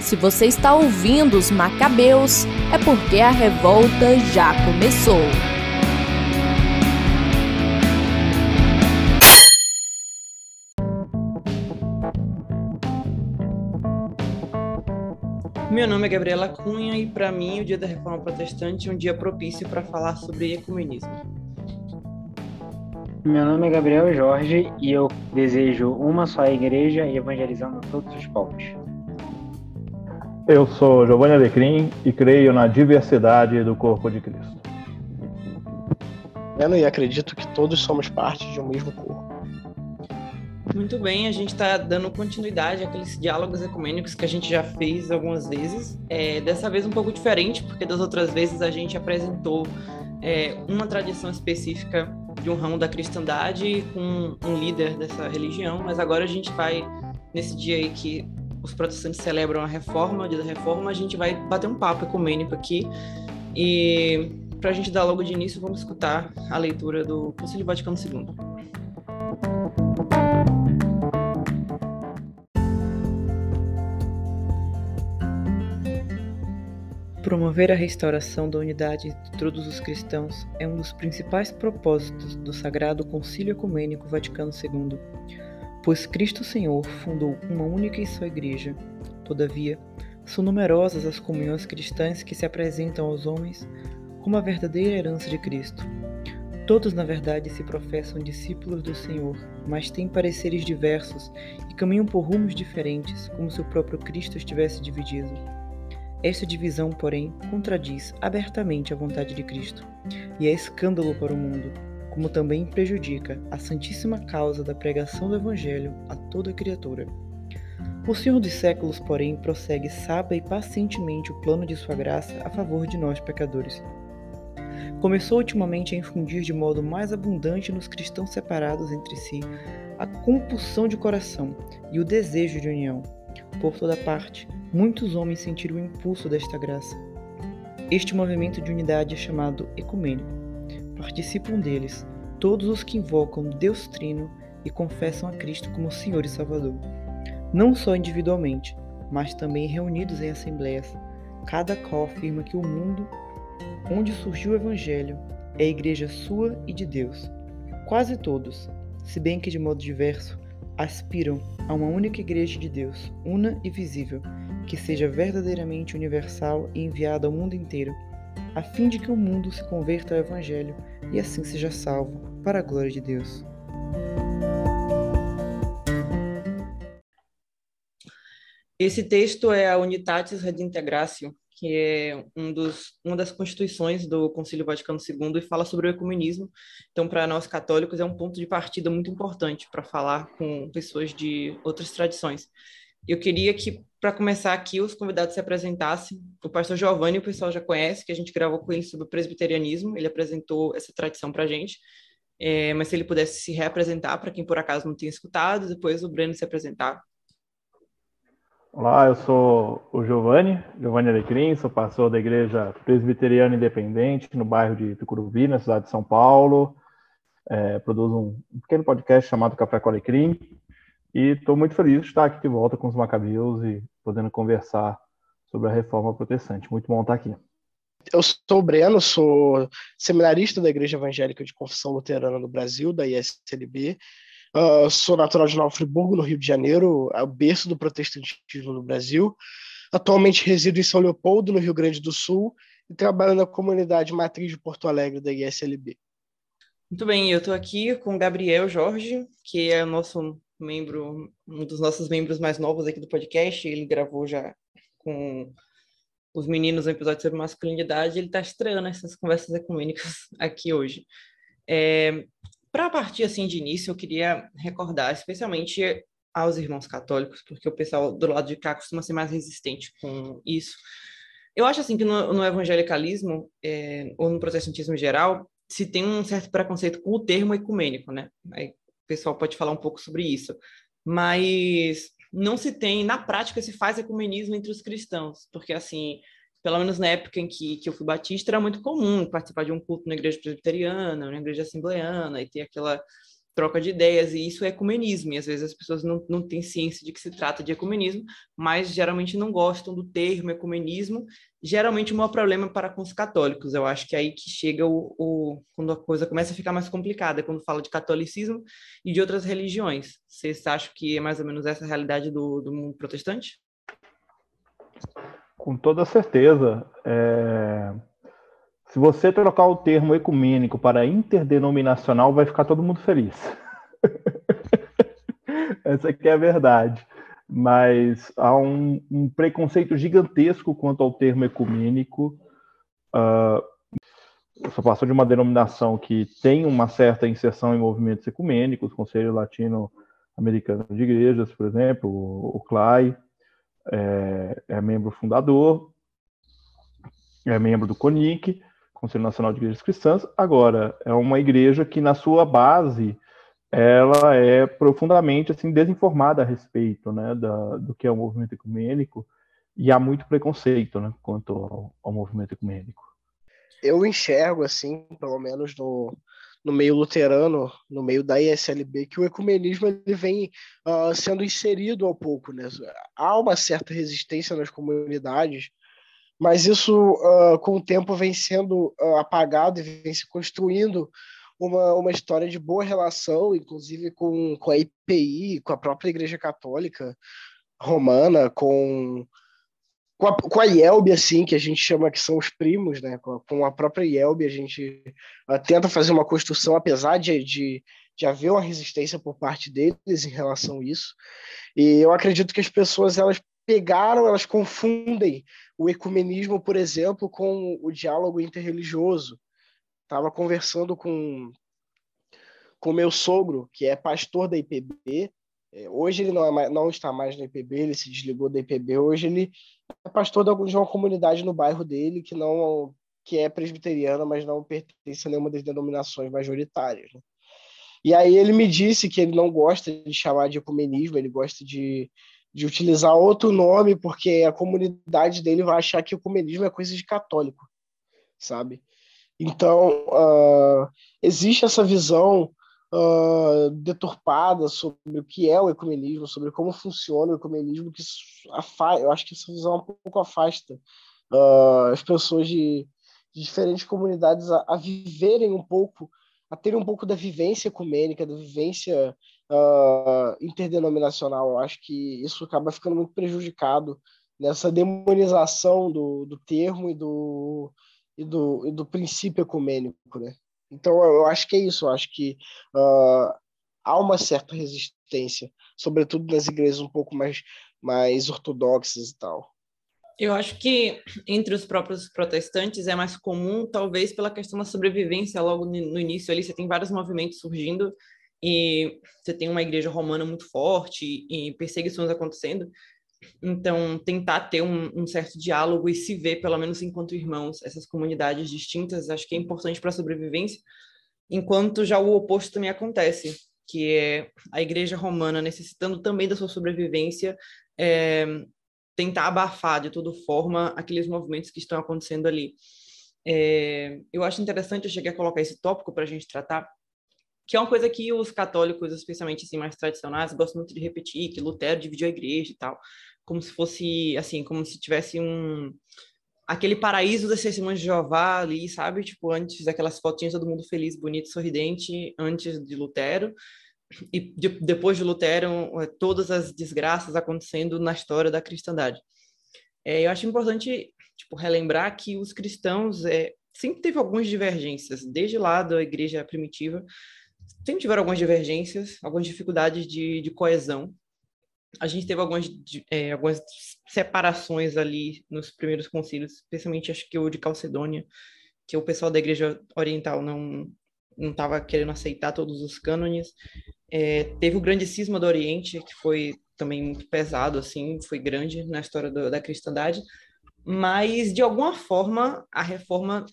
Se você está ouvindo os Macabeus, é porque a revolta já começou. Meu nome é Gabriela Cunha e para mim o Dia da Reforma Protestante é um dia propício para falar sobre ecumenismo. Meu nome é Gabriel Jorge e eu desejo uma só igreja evangelizando todos os povos. Eu sou Giovanni Alecrim e creio na diversidade do corpo de Cristo. Eu e acredito que todos somos parte de um mesmo corpo. Muito bem, a gente está dando continuidade àqueles diálogos ecumênicos que a gente já fez algumas vezes. É, dessa vez um pouco diferente, porque das outras vezes a gente apresentou é, uma tradição específica de um ramo da cristandade com um líder dessa religião, mas agora a gente vai, nesse dia aí que os protestantes celebram a reforma, o dia da reforma, a gente vai bater um papo ecumênico aqui. E para a gente dar logo de início, vamos escutar a leitura do Concílio Vaticano II. Promover a restauração da unidade de todos os cristãos é um dos principais propósitos do Sagrado Concílio Ecumênico Vaticano II pois Cristo Senhor fundou uma única e só igreja. Todavia, são numerosas as comunhões cristãs que se apresentam aos homens como a verdadeira herança de Cristo. Todos, na verdade, se professam discípulos do Senhor, mas têm pareceres diversos e caminham por rumos diferentes, como se o próprio Cristo estivesse dividido. Esta divisão, porém, contradiz abertamente a vontade de Cristo e é escândalo para o mundo, como também prejudica a santíssima causa da pregação do Evangelho a toda criatura. O Senhor dos séculos, porém, prossegue sábia e pacientemente o plano de sua graça a favor de nós pecadores. Começou ultimamente a infundir de modo mais abundante nos cristãos separados entre si a compulsão de coração e o desejo de união. Por toda parte, muitos homens sentiram o impulso desta graça. Este movimento de unidade é chamado ecumênico Participam deles todos os que invocam Deus Trino e confessam a Cristo como Senhor e Salvador. Não só individualmente, mas também reunidos em assembleias, cada qual afirma que o mundo onde surgiu o Evangelho é a igreja sua e de Deus. Quase todos, se bem que de modo diverso, aspiram a uma única igreja de Deus, una e visível, que seja verdadeiramente universal e enviada ao mundo inteiro a fim de que o mundo se converta ao Evangelho e assim seja salvo, para a glória de Deus. Esse texto é a Unitatis Redintegratio, que é um dos, uma das constituições do Concílio Vaticano II e fala sobre o ecumenismo. Então, para nós católicos, é um ponto de partida muito importante para falar com pessoas de outras tradições. Eu queria que, para começar aqui, os convidados se apresentassem. O pastor Giovanni, o pessoal já conhece, que a gente gravou com ele sobre o presbiterianismo, ele apresentou essa tradição para a gente. É, mas se ele pudesse se reapresentar para quem por acaso não tinha escutado, depois o Breno se apresentar. Olá, eu sou o Giovanni, Giovanni Alecrim, sou pastor da Igreja Presbiteriana Independente no bairro de Tucuruvi, na cidade de São Paulo. É, produzo um pequeno podcast chamado Café com Alecrim. E estou muito feliz de estar aqui de volta com os Macabeus e podendo conversar sobre a reforma protestante. Muito bom estar aqui. Eu sou o Breno, sou seminarista da Igreja Evangélica de Confissão Luterana no Brasil, da ISLB. Uh, sou natural de Nova Friburgo, no Rio de Janeiro, é o berço do protestantismo no Brasil. Atualmente resido em São Leopoldo, no Rio Grande do Sul, e trabalho na comunidade matriz de Porto Alegre da ISLB. Muito bem, eu estou aqui com o Gabriel Jorge, que é o nosso membro, um dos nossos membros mais novos aqui do podcast, ele gravou já com os meninos um episódio sobre masculinidade, ele está estreando essas conversas ecumênicas aqui hoje. É, Para partir assim de início, eu queria recordar, especialmente aos irmãos católicos, porque o pessoal do lado de cá costuma ser mais resistente com isso. Eu acho assim que no, no evangelicalismo é, ou no protestantismo em geral se tem um certo preconceito com o termo ecumênico, né? Pessoal pode falar um pouco sobre isso. Mas não se tem, na prática, se faz ecumenismo entre os cristãos, porque, assim, pelo menos na época em que, que eu fui batista, era muito comum participar de um culto na igreja presbiteriana, na igreja assembleana, e ter aquela troca de ideias, e isso é ecumenismo, e às vezes as pessoas não, não têm ciência de que se trata de ecumenismo, mas geralmente não gostam do termo ecumenismo, geralmente o maior problema para com os católicos, eu acho que é aí que chega o, o, quando a coisa começa a ficar mais complicada, quando fala de catolicismo e de outras religiões. Vocês acham que é mais ou menos essa a realidade do, do mundo protestante? Com toda certeza. É... Se você trocar o termo ecumênico para interdenominacional, vai ficar todo mundo feliz. Essa aqui é a verdade. Mas há um, um preconceito gigantesco quanto ao termo ecumênico. Uh, eu sou pastor de uma denominação que tem uma certa inserção em movimentos ecumênicos, Conselho Latino-Americano de Igrejas, por exemplo, o, o CLAI, é, é membro fundador, é membro do CONIC, Conselho Nacional de Igrejas Cristãs. Agora, é uma igreja que, na sua base, ela é profundamente assim desinformada a respeito né, da, do que é o movimento ecumênico e há muito preconceito né, quanto ao, ao movimento ecumênico. Eu enxergo, assim, pelo menos no, no meio luterano, no meio da ISLB, que o ecumenismo ele vem uh, sendo inserido ao pouco. Né? Há uma certa resistência nas comunidades, mas isso, uh, com o tempo, vem sendo uh, apagado e vem se construindo uma, uma história de boa relação, inclusive com, com a IPI, com a própria Igreja Católica Romana, com, com, a, com a IELB, assim, que a gente chama que são os primos, né? com, a, com a própria IELB, a gente uh, tenta fazer uma construção, apesar de, de, de haver uma resistência por parte deles em relação a isso. E eu acredito que as pessoas elas pegaram, elas confundem o ecumenismo, por exemplo, com o diálogo interreligioso. Estava conversando com com meu sogro, que é pastor da IPB. É, hoje ele não, é não está mais na IPB, ele se desligou da IPB. Hoje ele é pastor de uma comunidade no bairro dele que não que é presbiteriana, mas não pertence a nenhuma das denominações majoritárias. Né? E aí ele me disse que ele não gosta de chamar de ecumenismo, ele gosta de de utilizar outro nome, porque a comunidade dele vai achar que o ecumenismo é coisa de católico, sabe? Então, uh, existe essa visão uh, deturpada sobre o que é o ecumenismo, sobre como funciona o ecumenismo, que eu acho que essa visão um pouco afasta uh, as pessoas de, de diferentes comunidades a, a, viverem um pouco, a terem um pouco da vivência ecumênica, da vivência uh, interdenominacional. Eu acho que isso acaba ficando muito prejudicado nessa demonização do, do termo e do, e do, e do princípio ecumênico, né? Então, eu acho que é isso. Eu acho que uh, há uma certa resistência, sobretudo nas igrejas um pouco mais, mais ortodoxas e tal. Eu acho que entre os próprios protestantes é mais comum, talvez pela questão da sobrevivência logo no início ali, você tem vários movimentos surgindo e você tem uma igreja romana muito forte e perseguições acontecendo. Então, tentar ter um, um, certo diálogo e se ver, pelo menos enquanto irmãos, essas comunidades distintas, acho que é importante para a sobrevivência, enquanto já o oposto também acontece, que é a igreja romana necessitando também da sua sobrevivência, é, tentar abafar de toda forma aqueles movimentos que estão acontecendo ali. É, eu acho interessante, eu cheguei a colocar esse tópico para a gente tratar, que é uma coisa que os católicos, especialmente assim, mais tradicionais, gostam muito de repetir, que Lutero dividiu a igreja e tal, como se fosse, assim, como se tivesse um... aquele paraíso das testemunhas de Jeová ali, sabe? Tipo, antes daquelas fotinhas, todo mundo feliz, bonito, sorridente, antes de Lutero, e de, depois de Lutero, é, todas as desgraças acontecendo na história da cristandade. É, eu acho importante, tipo, relembrar que os cristãos é, sempre teve algumas divergências, desde lá da igreja primitiva, sempre tiveram algumas divergências, algumas dificuldades de, de coesão. A gente teve algumas, é, algumas separações ali nos primeiros concílios, especialmente acho que o de Calcedônia, que o pessoal da Igreja Oriental não não estava querendo aceitar todos os cânones. É, teve o grande cisma do Oriente, que foi também muito pesado, assim, foi grande na história do, da cristandade, mas de alguma forma a reforma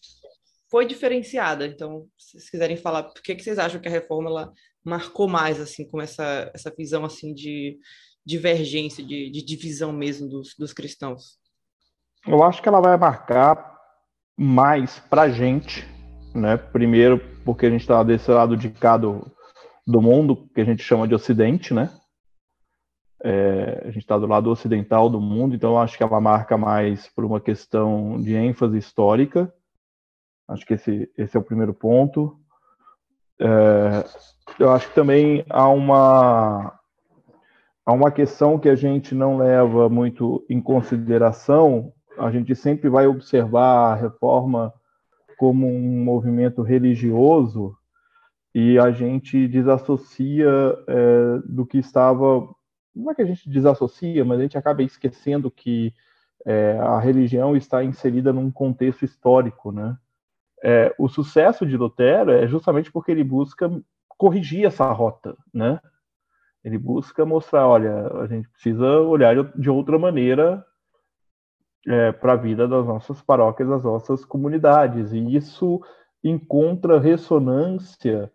foi diferenciada. Então, se vocês quiserem falar, por que, que vocês acham que a reforma ela marcou mais, assim, com essa, essa visão, assim, de divergência, de, de divisão mesmo dos, dos cristãos? Eu acho que ela vai marcar mais para a gente, né? Primeiro, porque a gente está desse lado de cá do, do mundo que a gente chama de Ocidente, né? É, a gente está do lado ocidental do mundo, então acho que ela marca mais por uma questão de ênfase histórica. Acho que esse, esse é o primeiro ponto. É, eu acho que também há uma há uma questão que a gente não leva muito em consideração. A gente sempre vai observar a reforma como um movimento religioso e a gente desassocia é, do que estava. Não é que a gente desassocia, mas a gente acaba esquecendo que é, a religião está inserida num contexto histórico, né? É, o sucesso de Lutero é justamente porque ele busca corrigir essa rota, né? Ele busca mostrar, olha, a gente precisa olhar de outra maneira é, para a vida das nossas paróquias, das nossas comunidades, e isso encontra ressonância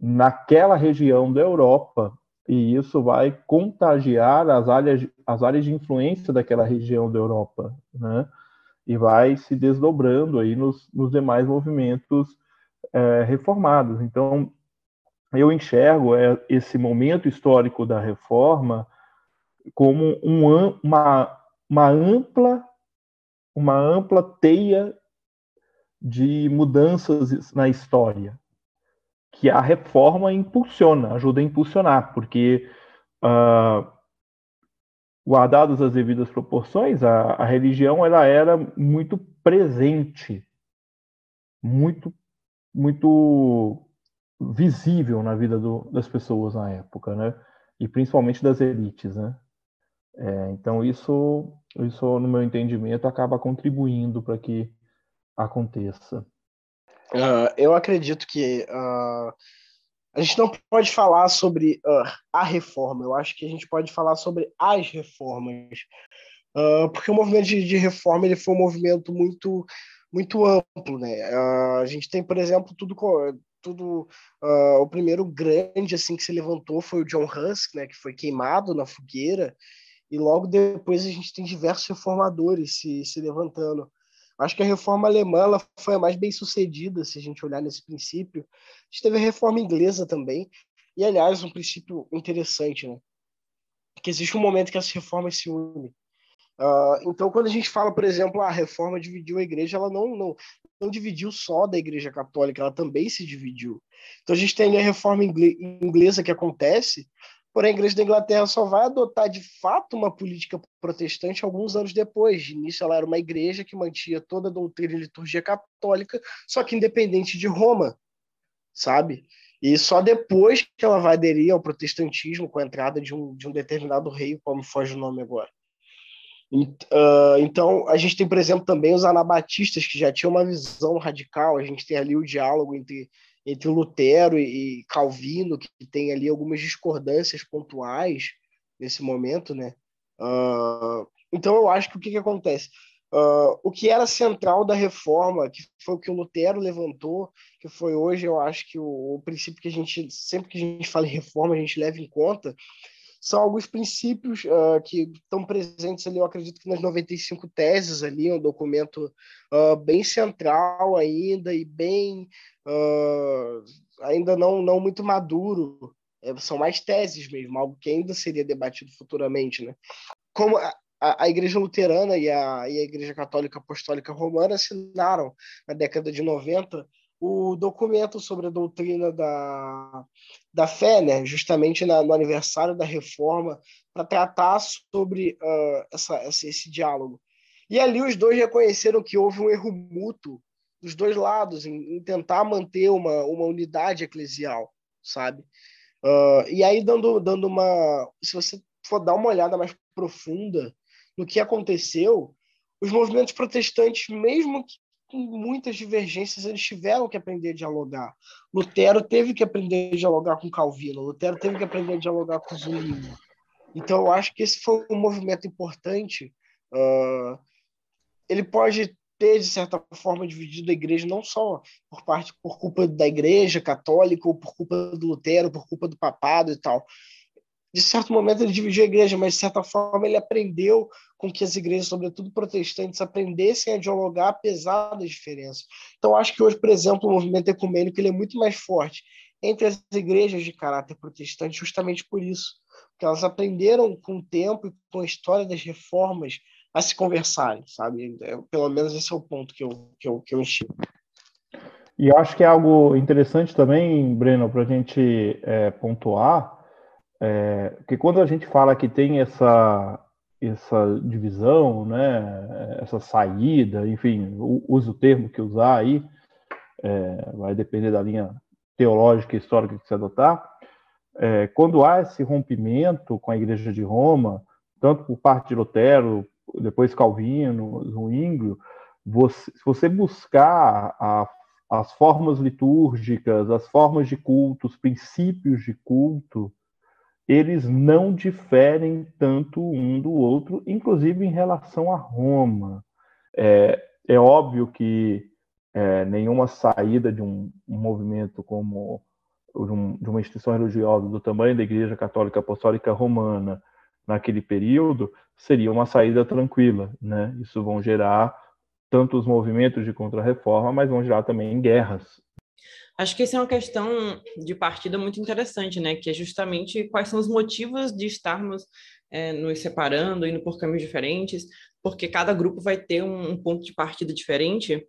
naquela região da Europa, e isso vai contagiar as áreas, as áreas de influência daquela região da Europa, né? E vai se desdobrando aí nos, nos demais movimentos é, reformados. Então, eu enxergo é, esse momento histórico da reforma como um, uma, uma ampla uma ampla teia de mudanças na história que a reforma impulsiona, ajuda a impulsionar, porque uh, guardadas as devidas proporções, a, a religião ela era muito presente, muito muito visível na vida do, das pessoas na época, né? E principalmente das elites, né? É, então isso, isso, no meu entendimento, acaba contribuindo para que aconteça. Uh, eu acredito que uh, a gente não pode falar sobre uh, a reforma. Eu acho que a gente pode falar sobre as reformas, porque o movimento de, de, reforma ele foi um movimento muito muito amplo, né? a gente tem, por exemplo, tudo tudo uh, o primeiro grande assim que se levantou foi o John Husk, né, que foi queimado na fogueira, e logo depois a gente tem diversos reformadores se, se levantando. Acho que a reforma alemã foi a mais bem sucedida, se a gente olhar nesse princípio. A gente teve a reforma inglesa também, e aliás, um princípio interessante, né? Que existe um momento que as reformas se unem. Uh, então, quando a gente fala, por exemplo, a reforma dividiu a igreja, ela não, não, não dividiu só da igreja católica, ela também se dividiu. Então, a gente tem a reforma inglesa que acontece, porém a igreja da Inglaterra só vai adotar de fato uma política protestante alguns anos depois. De início, ela era uma igreja que mantinha toda a doutrina e liturgia católica, só que independente de Roma, sabe? E só depois que ela vai aderir ao protestantismo com a entrada de um, de um determinado rei, como foge o nome agora. Uh, então, a gente tem, por exemplo, também os anabatistas, que já tinham uma visão radical. A gente tem ali o diálogo entre, entre Lutero e, Calvino, que tem ali algumas discordâncias pontuais nesse momento, né? Uh, então, eu acho que o que, que acontece? Uh, o que era central da reforma, que foi o que o Lutero levantou, que foi hoje, eu acho que o, o princípio que a gente, sempre que a gente fala em reforma, a gente leva em conta, são alguns princípios uh, que estão presentes ali, eu acredito que nas 95 teses ali, um documento uh, bem central ainda e bem uh, ainda não, não muito maduro. É, são mais teses mesmo, algo que ainda seria debatido futuramente, né? Como a, a, Igreja Luterana e a, e a Igreja Católica Apostólica Romana assinaram na década de 90 o documento sobre a doutrina da, da fé, né, justamente na, no aniversário da reforma, para tratar sobre uh, essa, esse, esse diálogo. E ali os dois reconheceram que houve um erro mútuo dos dois lados em, em tentar manter uma, uma unidade eclesial, sabe? Uh, e aí, dando, dando uma. Se você for dar uma olhada mais profunda no que aconteceu, os movimentos protestantes, mesmo que com muitas divergências, eles tiveram que aprender a dialogar. Lutero teve que aprender a dialogar com Calvino, Lutero teve que aprender a dialogar com Zwingli. Então, eu acho que esse foi um movimento importante. Uh, ele pode ter, de certa forma, dividido a igreja não só por parte por culpa da igreja católica ou por culpa do Lutero, por culpa do papado e tal, de certo momento ele dividiu a igreja, mas de certa forma ele aprendeu com que as igrejas, sobretudo protestantes, aprendessem a dialogar apesar das diferenças. Então acho que hoje, por exemplo, o movimento ecumênico ele é muito mais forte entre as igrejas de caráter protestante justamente por isso, porque elas aprenderam com o tempo e com a história das reformas a se conversarem, sabe? É, pelo menos esse é o ponto que eu, que eu, que eu enxergo. E acho que é algo interessante também, Breno, para a gente é, pontuar, é, que quando a gente fala que tem essa, essa divisão, né, essa saída, enfim, use o termo que usar aí, é, vai depender da linha teológica e histórica que você adotar, é, quando há esse rompimento com a Igreja de Roma, tanto por parte de Lutero, depois Calvino, Zwinglio, você, se você buscar a, as formas litúrgicas, as formas de culto, os princípios de culto, eles não diferem tanto um do outro, inclusive em relação a Roma. É, é óbvio que é, nenhuma saída de um, um movimento como de, um, de, uma instituição religiosa do tamanho da Igreja Católica Apostólica Romana naquele período seria uma saída tranquila, né? Isso vão gerar tanto os movimentos de contra-reforma, mas vão gerar também guerras Acho que essa é uma questão de partida muito interessante, né? Que é justamente quais são os motivos de estarmos é, nos separando, indo por caminhos diferentes, porque cada grupo vai ter um, um, ponto de partida diferente,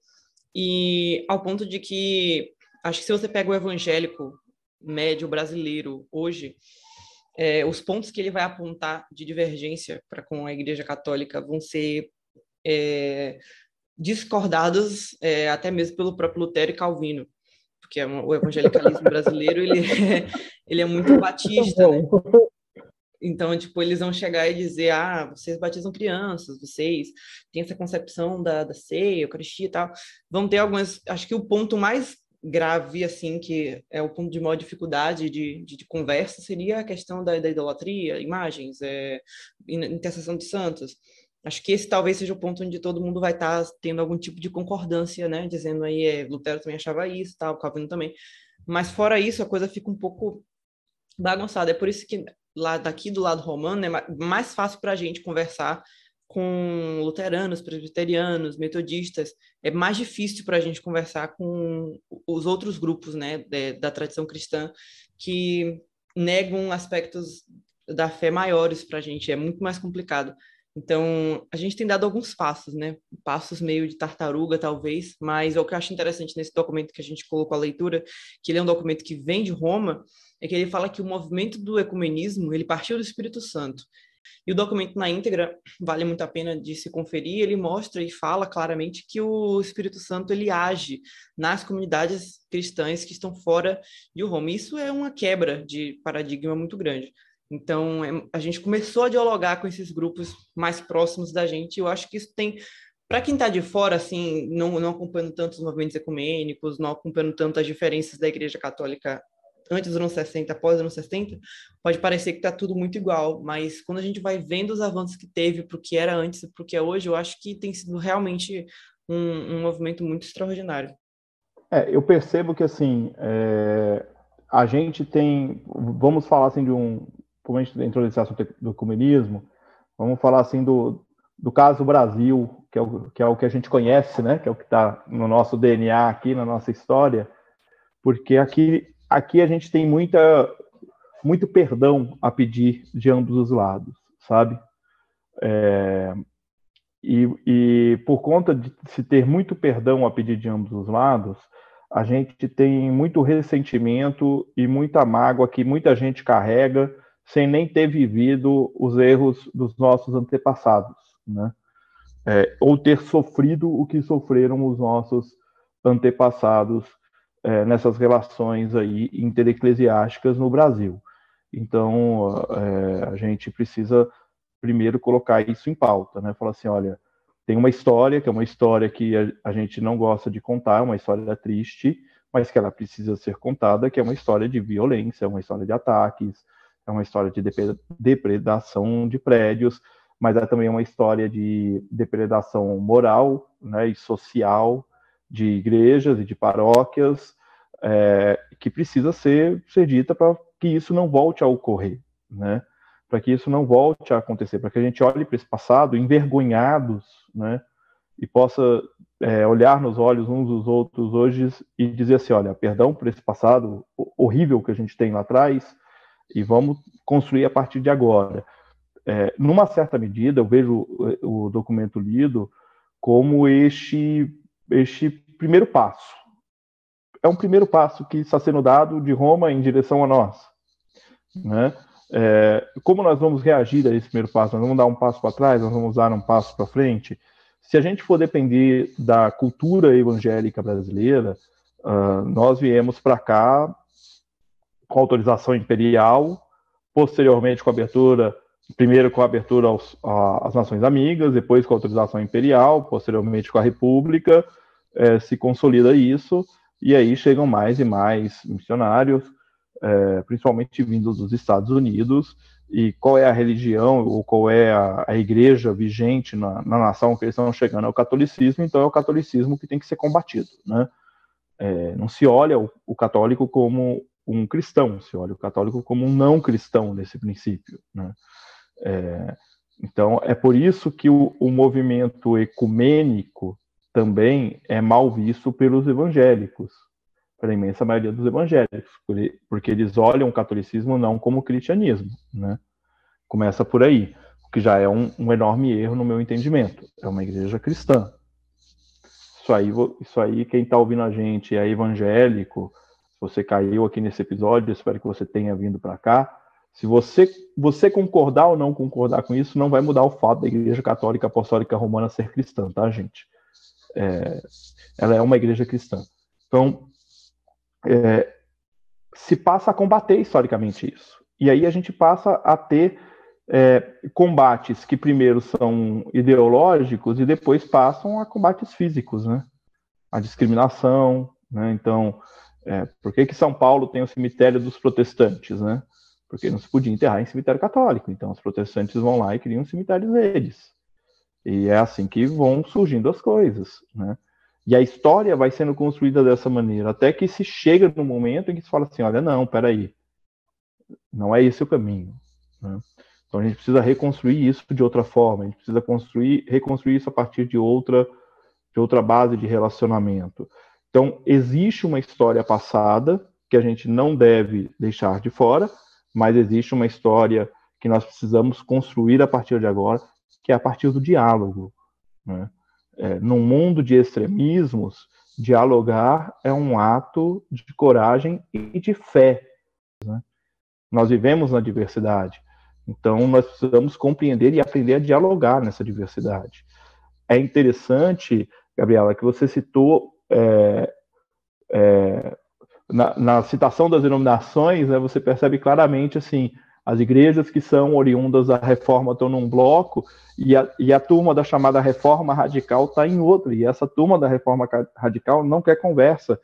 e ao ponto de que acho que se você pega o evangélico médio brasileiro hoje, é, os pontos que ele vai apontar de divergência para com a Igreja Católica vão ser é, discordados é, até mesmo pelo próprio Lutero e Calvino porque é o evangelicalismo brasileiro ele é, ele é muito batista, né? Então, tipo, eles vão chegar e dizer, ah, vocês batizam crianças, vocês têm essa concepção da, da ceia, Eucaristia e tal. Vão ter algumas... Acho que o ponto mais grave, assim, que é o ponto de maior dificuldade de, de, de conversa, seria a questão da, da idolatria, imagens, é, intercessão de santos. Acho que esse talvez seja o ponto onde todo mundo vai estar tá tendo algum tipo de concordância, né? Dizendo aí, é, Lutero também achava isso, tal, Calvino também. Mas fora isso, a coisa fica um pouco bagunçada. É por isso que lá daqui do lado romano é mais fácil para a gente conversar com luteranos, presbiterianos, metodistas. É mais difícil para a gente conversar com os outros grupos, né, da tradição cristã que negam aspectos da fé maiores para a gente. É muito mais complicado. Então, a gente tem dado alguns passos, né? Passos meio de tartaruga, talvez, mas o que eu acho interessante nesse documento que a gente colocou a leitura, que ele é um documento que vem de Roma, é que ele fala que o movimento do ecumenismo, ele partiu do Espírito Santo. E o documento na íntegra vale muito a pena de se conferir, ele mostra e fala claramente que o Espírito Santo ele age nas comunidades cristãs que estão fora de Roma. Isso é uma quebra de paradigma muito grande. Então, é, a gente começou a dialogar com esses grupos mais próximos da gente. Eu acho que isso tem, para quem está de fora, assim, não, não acompanhando tanto os movimentos ecumênicos, não acompanhando tanto as diferenças da Igreja Católica antes dos anos 60, após os anos 60, pode parecer que está tudo muito igual, mas quando a gente vai vendo os avanços que teve para o que era antes e para o que é hoje, eu acho que tem sido realmente um, um movimento muito extraordinário. É, eu percebo que, assim, é, a gente tem, vamos falar assim de um, como a gente entrou nesse assunto do comunismo, vamos falar assim do, do caso Brasil, que é, o, que é o que a gente conhece, né? Que é o que está no nosso DNA aqui, na nossa história, porque aqui, aqui a gente tem muita, muito perdão a pedir de ambos os lados, sabe? É, e, e por conta de se ter muito perdão a pedir de ambos os lados, a gente tem muito ressentimento e muita mágoa que muita gente carrega sem nem ter vivido os erros dos nossos antepassados, né? É, ou ter sofrido o que sofreram os nossos antepassados é, nessas relações aí intereclesiásticas no Brasil. Então, é, a gente precisa primeiro colocar isso em pauta, né? Falar assim, olha, tem uma história que é uma história que a, a gente não gosta de contar, uma história triste, mas que ela precisa ser contada, que é uma história de violência, uma história de ataques, é uma história de depredação de prédios, mas é também uma história de depredação moral né, e social de igrejas e de paróquias, é, que precisa ser, ser dita para que isso não volte a ocorrer, né? para que isso não volte a acontecer, para que a gente olhe para esse passado envergonhados né? e possa é, olhar nos olhos uns dos outros hoje e dizer assim, olha, perdão por esse passado horrível que a gente tem lá atrás e vamos construir a partir de agora. É, numa certa medida, eu vejo o documento lido como este, este primeiro passo. É um primeiro passo que está sendo dado de Roma em direção a nós. Né? É, como nós vamos reagir a esse primeiro passo? Nós vamos dar um passo para trás? Nós vamos dar um passo para frente? Se a gente for depender da cultura evangélica brasileira, uh, nós viemos para cá com autorização imperial, posteriormente com abertura, primeiro com a abertura aos, às nações amigas, depois com autorização imperial, posteriormente com a república, é, se consolida isso, e aí chegam mais e mais missionários, é, principalmente vindos dos Estados Unidos, e qual é a religião ou qual é a, a igreja vigente na, na, nação que eles estão chegando é o catolicismo, então é o catolicismo que tem que ser combatido, né? É, não se olha o, o, católico como um cristão, se olha o católico como um não cristão nesse princípio, né? É, então é por isso que o, o movimento ecumênico também é mal visto pelos evangélicos, pela imensa maioria dos evangélicos, porque eles olham o catolicismo não como cristianismo, né? Começa por aí, o que já é um, um enorme erro no meu entendimento. É uma igreja cristã. Isso aí, isso aí quem está ouvindo a gente é evangélico. Se você caiu aqui nesse episódio, espero que você tenha vindo para cá. Se você, você concordar ou não concordar com isso, não vai mudar o fato da Igreja Católica Apostólica Romana ser cristã, tá, gente? É, ela é uma igreja cristã. Então, é, se passa a combater historicamente isso. E aí a gente passa a ter é, combates que primeiro são ideológicos e depois passam a combates físicos, né? A discriminação, né? Então, é, por que, que São Paulo tem o cemitério dos protestantes, né? Porque não se podia enterrar em cemitério católico. Então, os protestantes vão lá e criam cemitérios deles. E é assim que vão surgindo as coisas, né? E a história vai sendo construída dessa maneira, até que se chega no momento em que se fala assim, olha, não, peraí, não é esse o caminho. Né? Então a gente precisa reconstruir isso de outra forma, a gente precisa construir, reconstruir isso a partir de outra, de outra base de relacionamento. Então existe uma história passada que a gente não deve deixar de fora, mas existe uma história que nós precisamos construir a partir de agora, que é a partir do diálogo. Né? é, num mundo de extremismos, dialogar é um ato de coragem e de fé. Né? Nós vivemos na diversidade, então nós precisamos compreender e aprender a dialogar nessa diversidade. É interessante, Gabriela, que você citou é, é, na, na, citação das denominações, né, você percebe claramente assim as igrejas que são oriundas da reforma estão num bloco e a, e a turma da chamada reforma radical está em outro. E essa turma da reforma radical não quer conversa.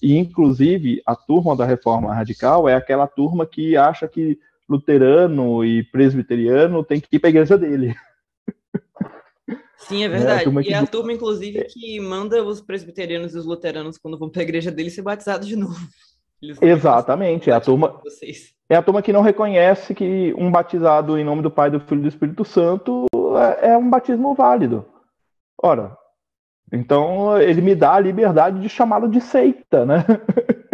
E, inclusive, a turma da reforma radical é aquela turma que acha que luterano e presbiteriano tem que ir para a igreja dele. Sim, é verdade. É, e é a turma, inclusive, que manda os presbiterianos e os luteranos, quando vão para a igreja dele, ser batizados de novo. Exatamente, é a turma. É a turma que não reconhece que um batizado em nome do Pai, do Filho e do Espírito Santo é, é um batismo válido. Ora, então ele me dá a liberdade de chamá-lo de seita, né?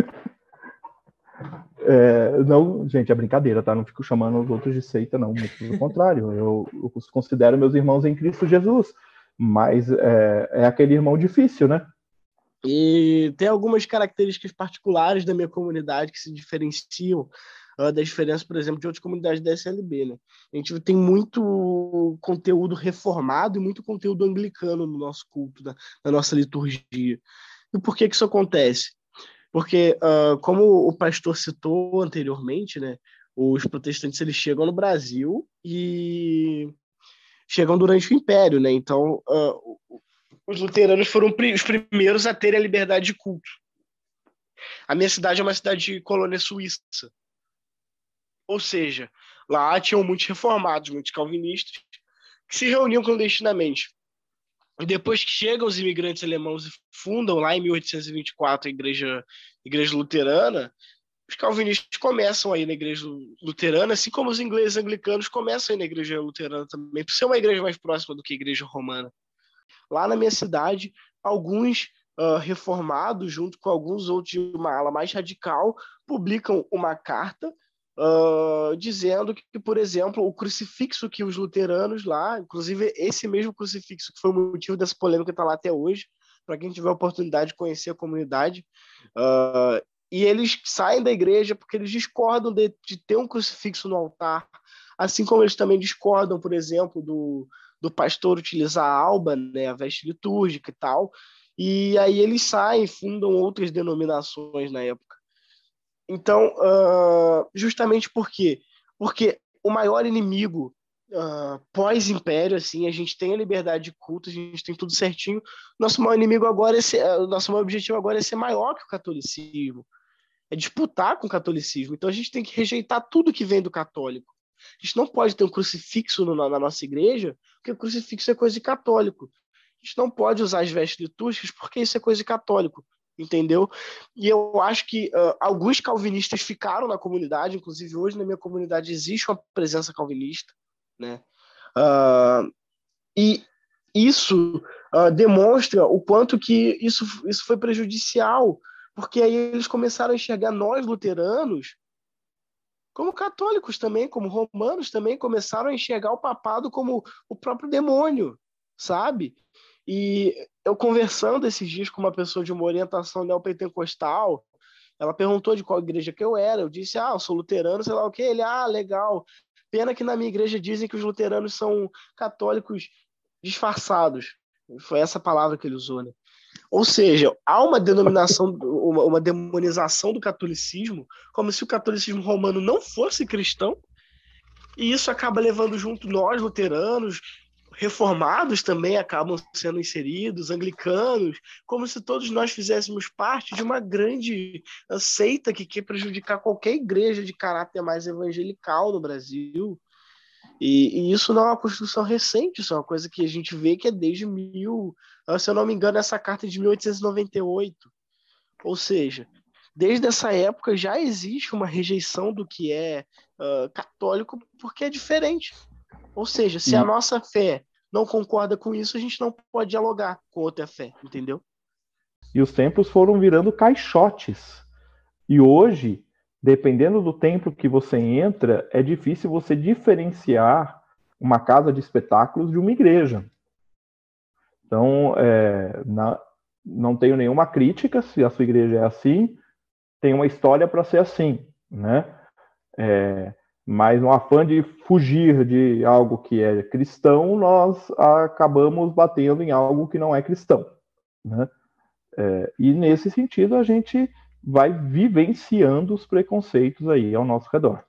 É, não, gente, é brincadeira, tá? Não fico chamando os outros de seita, não. Muito pelo contrário, eu, eu considero meus irmãos em Cristo Jesus. Mas é, é aquele irmão difícil, né? E tem algumas características particulares da minha comunidade que se diferenciam uh, da diferença, por exemplo, de outras comunidades da SLB. Né? A gente tem muito conteúdo reformado e muito conteúdo anglicano no nosso culto, na, na nossa liturgia. E por que, que isso acontece? Porque, uh, como o pastor citou anteriormente, né, os protestantes eles chegam no Brasil e chegam durante o Império, né? Então, uh, os luteranos foram os primeiros a terem a liberdade de culto. A minha cidade é uma cidade de colônia suíça. Ou seja, lá tinham muitos reformados, muitos calvinistas, que se reuniam clandestinamente. E depois que chegam os imigrantes alemãos e fundam lá em 1824 a igreja, igreja luterana, os calvinistas começam aí na igreja luterana, assim como os ingleses anglicanos começam aí na igreja luterana também, por ser uma igreja mais próxima do que a igreja romana. Lá na minha cidade, alguns uh, reformados, junto com alguns outros de uma ala mais radical, publicam uma carta uh, dizendo que, por exemplo, o crucifixo que os luteranos lá, inclusive esse mesmo crucifixo que foi o motivo dessa polêmica está lá até hoje, para quem tiver a oportunidade de conhecer a comunidade, uh, e eles saem da igreja porque eles discordam de, de, ter um crucifixo no altar, assim como eles também discordam, por exemplo, do, do pastor utilizar a alba, né, a veste litúrgica e tal, e aí eles saem, fundam outras denominações na época. Então, uh, justamente por quê? Porque o maior inimigo uh, pós-império, assim, a gente tem a liberdade de culto, a gente tem tudo certinho. Nosso maior inimigo agora é ser, uh, nosso maior objetivo agora é ser maior que o catolicismo, é disputar com o catolicismo. Então a gente tem que rejeitar tudo que vem do católico. A gente não pode ter um crucifixo no, na nossa igreja, porque o crucifixo é coisa de católico. A gente não pode usar as vestes litúrgicas porque isso é coisa de católico entendeu? E eu acho que uh, alguns calvinistas ficaram na comunidade, inclusive hoje na minha comunidade existe uma presença calvinista, né? Uh, e isso uh, demonstra o quanto que isso, isso foi prejudicial, porque aí eles começaram a enxergar nós luteranos como católicos também, como romanos também, começaram a enxergar o papado como o próprio demônio, sabe? E eu conversando esses dias com uma pessoa de uma orientação neopentecostal, ela perguntou de qual igreja que eu era. Eu disse, ah, eu sou luterano, sei lá o quê. Ele, ah, legal. Pena que na minha igreja dizem que os luteranos são católicos disfarçados. Foi essa palavra que ele usou, né? Ou seja, há uma denominação, uma, uma demonização do catolicismo, como se o catolicismo romano não fosse cristão, e isso acaba levando junto nós, luteranos, reformados também acabam sendo inseridos, anglicanos, como se todos nós fizéssemos parte de uma grande seita que quer prejudicar qualquer igreja de caráter mais evangelical no Brasil. E, e, isso não é uma construção recente, isso é uma coisa que a gente vê que é desde mil, se eu não me engano, essa carta é de 1898. Ou seja, desde essa época já existe uma rejeição do que é uh, católico porque é diferente. Ou seja, se a nossa fé não concorda com isso, a gente não pode dialogar com outra fé, entendeu? E os templos foram virando caixotes. E hoje, dependendo do templo que você entra, é difícil você diferenciar uma casa de espetáculos de uma igreja. Então, é, na, não tenho nenhuma crítica se a sua igreja é assim, tem uma história para ser assim, né? É, mas no afã de fugir de algo que é cristão, nós acabamos batendo em algo que não é cristão. Né? É, e nesse sentido, a gente vai vivenciando os preconceitos aí ao nosso redor.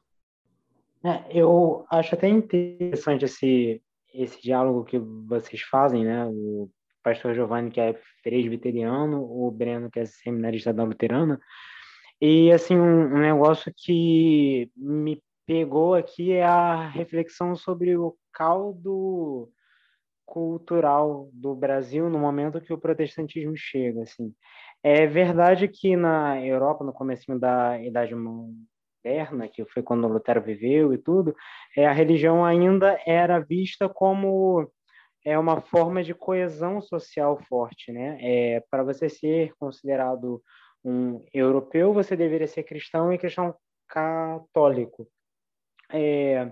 É, eu acho até interessante esse, esse diálogo que vocês fazem, né? O pastor Giovanni, que é presbiteriano, o Breno, que é seminarista da luterana, e assim um, um negócio que me pegou aqui é a reflexão sobre o caldo cultural do Brasil no momento que o protestantismo chega, assim. É verdade que na Europa, no começo da Idade Moderna, que foi quando Lutero viveu e tudo, é, a religião ainda era vista como é uma forma de coesão social forte, né? É, para você ser considerado um europeu, você deveria ser cristão e cristão católico. É,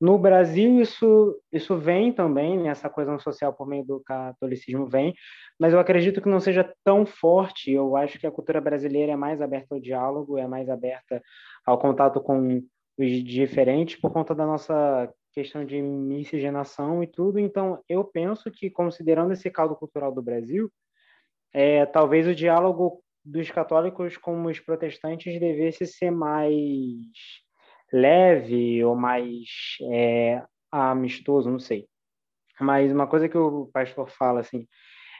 no Brasil, isso, isso vem também, né, essa coesão social por meio do catolicismo vem, mas eu acredito que não seja tão forte. Eu acho que a cultura brasileira é mais aberta ao diálogo, é mais aberta ao contato com os diferentes por conta da nossa questão de miscigenação e tudo. Então, eu penso que, considerando esse caldo cultural do Brasil, é, talvez o diálogo dos católicos com os protestantes devesse ser mais leve ou mais é, amistoso, não sei. Mas uma coisa que o pastor fala assim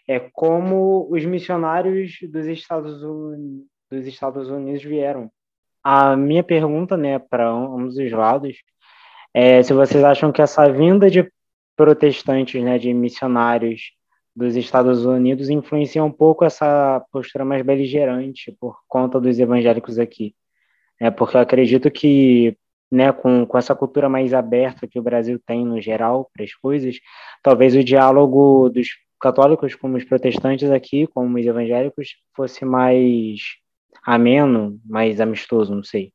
é como os missionários dos Estados Unidos, dos Estados Unidos vieram. A minha pergunta, né, para ambos os lados, é se vocês acham que essa vinda de protestantes, né, de missionários dos Estados Unidos influencia um pouco essa postura mais beligerante por conta dos evangélicos aqui. É porque eu acredito que, né, com, com essa cultura mais aberta que o Brasil tem no geral para as coisas, talvez o diálogo dos católicos como os protestantes aqui, como os evangélicos, fosse mais ameno, mais amistoso, não sei.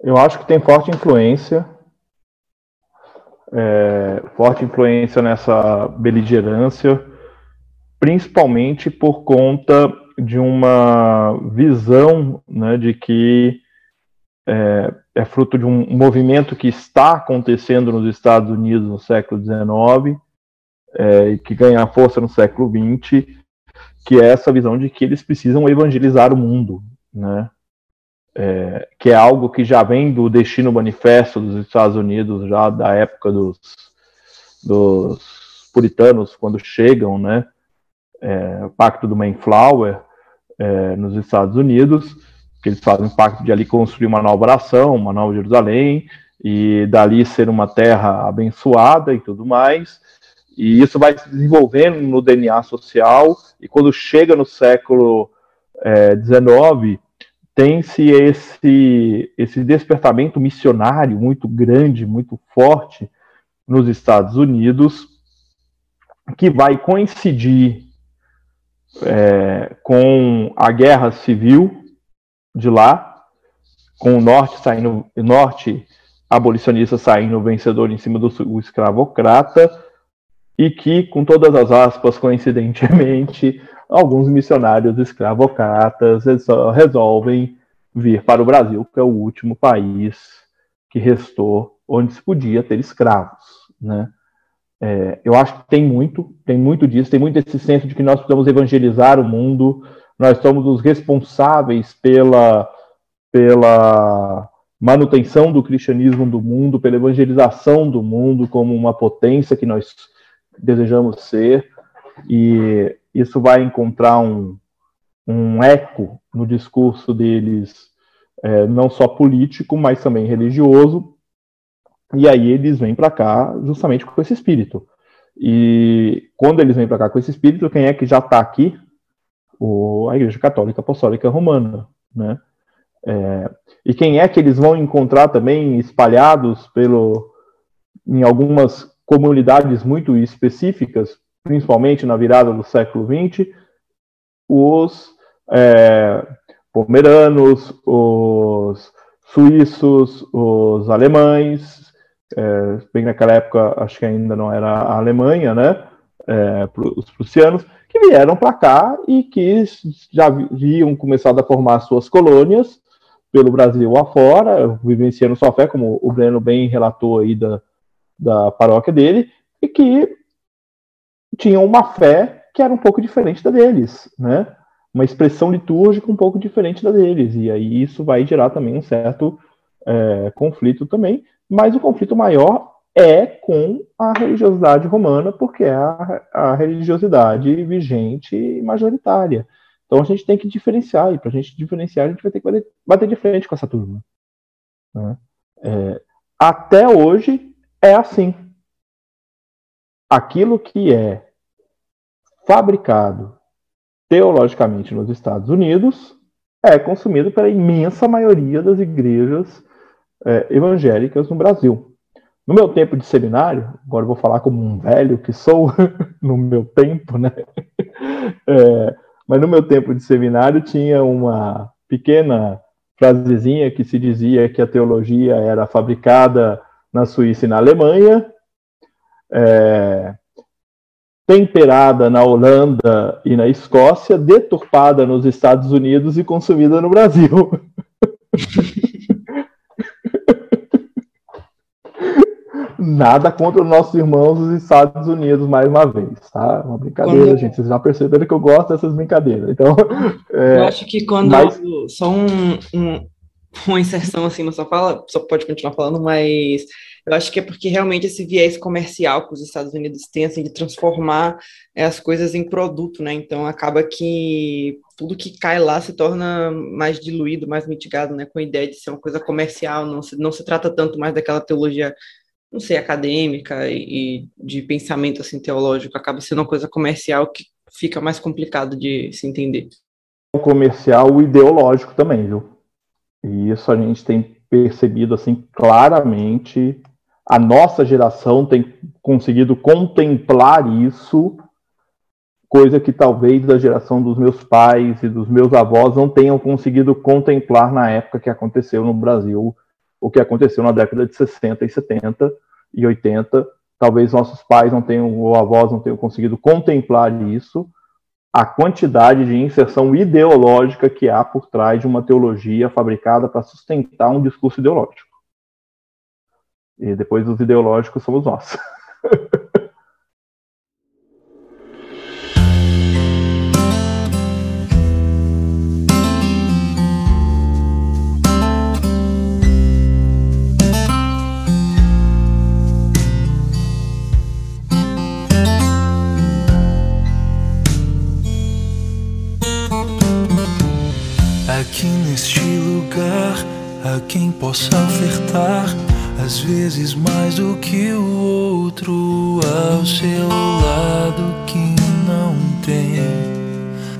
Eu acho que tem forte influência, é, forte influência nessa beligerância, principalmente por conta de uma visão né, de que é, é, fruto de um movimento que está acontecendo nos Estados Unidos no século XIX é, e que ganha força no século XX, que é essa visão de que eles precisam evangelizar o mundo, né? É, que é algo que já vem do destino manifesto dos Estados Unidos, já da época dos, dos puritanos, quando chegam, né? É, o Pacto do Mayflower é, nos Estados Unidos, que eles fazem o pacto de ali construir uma nova nação, uma nova Jerusalém, e dali ser uma terra abençoada e tudo mais. E isso vai se desenvolvendo no DNA social, e quando chega no século XIX, é, tem-se esse, esse despertamento missionário muito grande, muito forte nos Estados Unidos, que vai coincidir é, com a guerra civil de lá, com o norte saindo, norte abolicionista saindo vencedor em cima do escravocrata, e que, com todas as aspas, coincidentemente, alguns missionários escravocratas resolvem vir para o Brasil, que é o último país que restou onde se podia ter escravos, né? É, eu acho que tem muito, tem muito disso, tem muito esse senso de que nós precisamos evangelizar o mundo, nós somos os responsáveis pela, pela manutenção do cristianismo do mundo, pela evangelização do mundo como uma potência que nós desejamos ser, e isso vai encontrar um, um eco no discurso deles, é, não só político, mas também religioso, e aí eles vêm para cá justamente com esse espírito. E quando eles vêm para cá com esse espírito, quem é que já está aqui? O, a Igreja Católica Apostólica Romana, né? É, e quem é que eles vão encontrar também espalhados pelo, em algumas comunidades muito específicas, principalmente na virada do século XX, os é, pomeranos, os suíços, os alemães, é, bem naquela época acho que ainda não era a Alemanha, né? É, os prussianos, que vieram para cá e que já haviam começado a formar suas colônias pelo Brasil afora, vivenciando sua fé, como o Breno bem relatou aí da, da paróquia dele, e que tinham uma fé que era um pouco diferente da deles, né? Uma expressão litúrgica um pouco diferente da deles, e aí isso vai gerar também um certo é, conflito também, mas o conflito maior é com a religiosidade romana, porque é a, a religiosidade vigente e majoritária. Então a gente tem que diferenciar, e para a gente diferenciar, a gente vai ter que bater, bater de frente com essa turma. Né? É, até hoje, é assim. Aquilo que é fabricado teologicamente nos Estados Unidos é consumido pela imensa maioria das igrejas é, evangélicas no Brasil. No meu tempo de seminário, agora eu vou falar como um velho que sou, no meu tempo, né? É, mas no meu tempo de seminário tinha uma pequena frasezinha que se dizia que a teologia era fabricada na Suíça e na Alemanha, é, temperada na Holanda e na Escócia, deturpada nos Estados Unidos e consumida no Brasil. Nada contra os nossos irmãos dos Estados Unidos, mais uma vez, tá? Uma brincadeira, quando... gente. Vocês já perceberam que eu gosto dessas brincadeiras. Então, é... Eu acho que quando. Mas... Só um, um, uma inserção assim na sua fala, só pode continuar falando, mas eu acho que é porque realmente esse viés comercial que os Estados Unidos têm, assim, de transformar é, as coisas em produto, né? Então acaba que tudo que cai lá se torna mais diluído, mais mitigado, né? Com a ideia de ser uma coisa comercial, não se, não se trata tanto mais daquela teologia, não sei, acadêmica e, e de pensamento assim teológico, acaba sendo uma coisa comercial que fica mais complicado de se entender. Comercial ideológico também, viu? E isso a gente tem percebido assim claramente. A nossa geração tem conseguido contemplar isso, coisa que talvez da geração dos meus pais e dos meus avós não tenham conseguido contemplar na época que aconteceu no Brasil, o que aconteceu na década de 60 e 70 e 80. Talvez nossos pais não tenham, ou avós não tenham conseguido contemplar isso, a quantidade de inserção ideológica que há por trás de uma teologia fabricada para sustentar um discurso ideológico. E depois os ideológicos somos nós. a quem possa ofertar às vezes mais do que o outro ao seu lado que não tem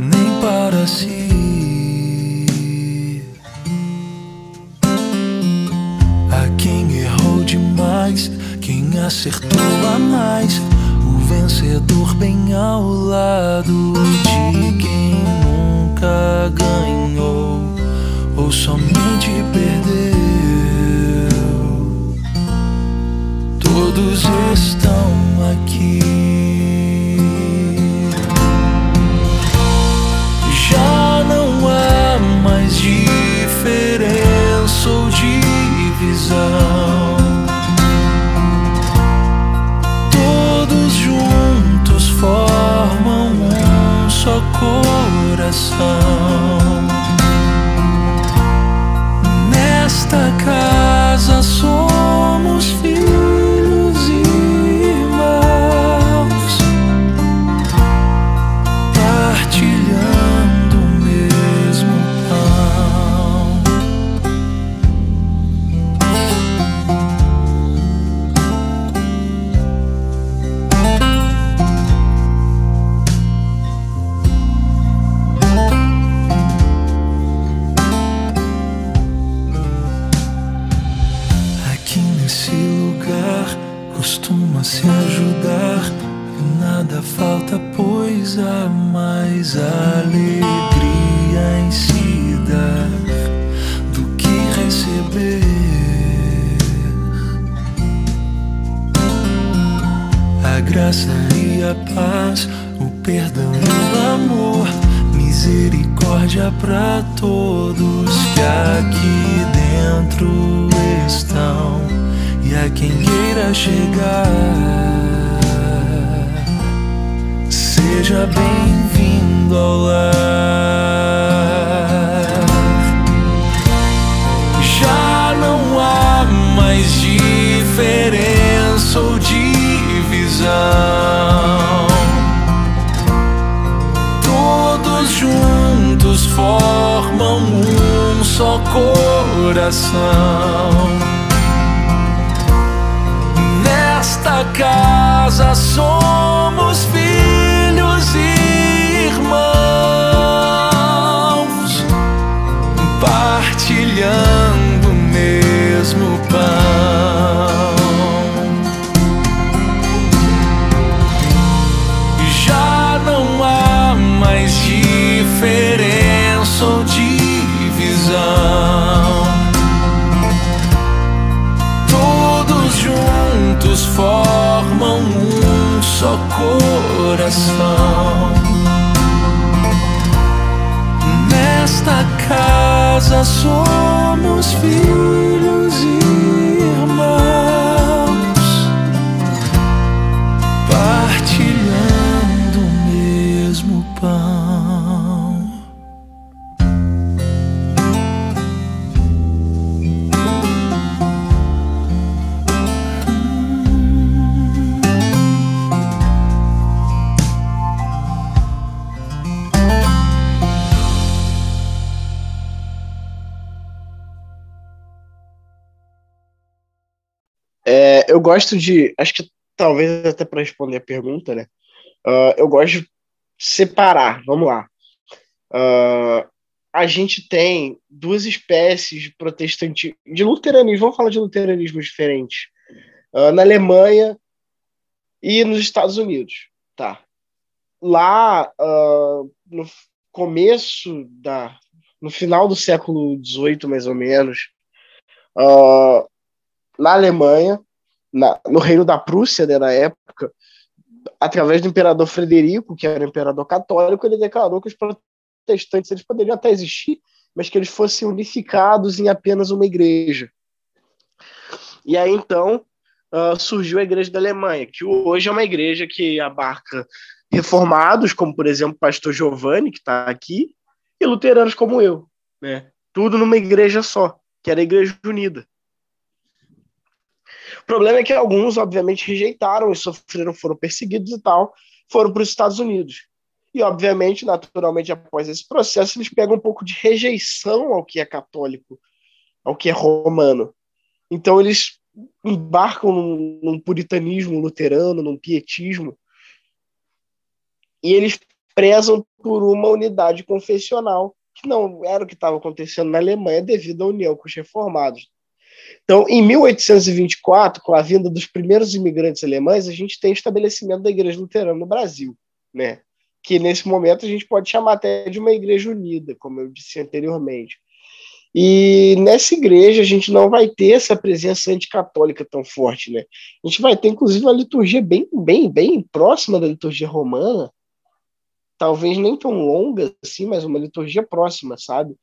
nem para si. A quem errou demais, quem acertou a mais, o vencedor bem ao lado de quem nunca ganhou ou somente perdeu. todos estão aqui. Já não há mais diferença ou divisão. Todos juntos formam um só coração. Nesta casa somos eu gosto de. Acho que talvez até para responder a pergunta, né? Uh, eu gosto de separar. Vamos lá. Uh, a gente tem duas espécies de protestantismo, de luteranismo, vamos falar de luteranismo diferentes. Uh, na Alemanha, e nos Estados Unidos. Tá. Lá, uh, no começo da. no final do século XVIII, mais ou menos, uh, na Alemanha, na, no reino da Prússia, né, na época, através do imperador Frederico, que era imperador católico, ele declarou que os protestantes eles poderiam até existir, mas que eles fossem unificados em apenas uma igreja. E aí então uh, surgiu a Igreja da Alemanha, que hoje é uma igreja que abarca reformados, como por exemplo o pastor Giovanni, que está aqui, e luteranos como eu. Né? Tudo numa igreja só, que era a Igreja Unida. O problema é que alguns, obviamente, rejeitaram e sofreram, foram perseguidos e tal, foram para os Estados Unidos. E, obviamente, naturalmente, após esse processo, eles pegam um pouco de rejeição ao que é católico, ao que é romano. Então, eles embarcam num, num puritanismo luterano, num pietismo, e eles prezam por uma unidade confessional, que não era o que estava acontecendo na Alemanha devido à união com os reformados. Então, em 1824, com a vinda dos primeiros imigrantes alemães, a gente tem o estabelecimento da Igreja Luterana no Brasil, né? que nesse momento a gente pode chamar até de uma igreja unida, como eu disse anteriormente. E nessa igreja a gente não vai ter essa presença anticatólica tão forte, né? A gente vai ter, inclusive, uma liturgia bem, bem, bem próxima da liturgia romana, talvez nem tão longa assim, mas uma liturgia próxima, sabe?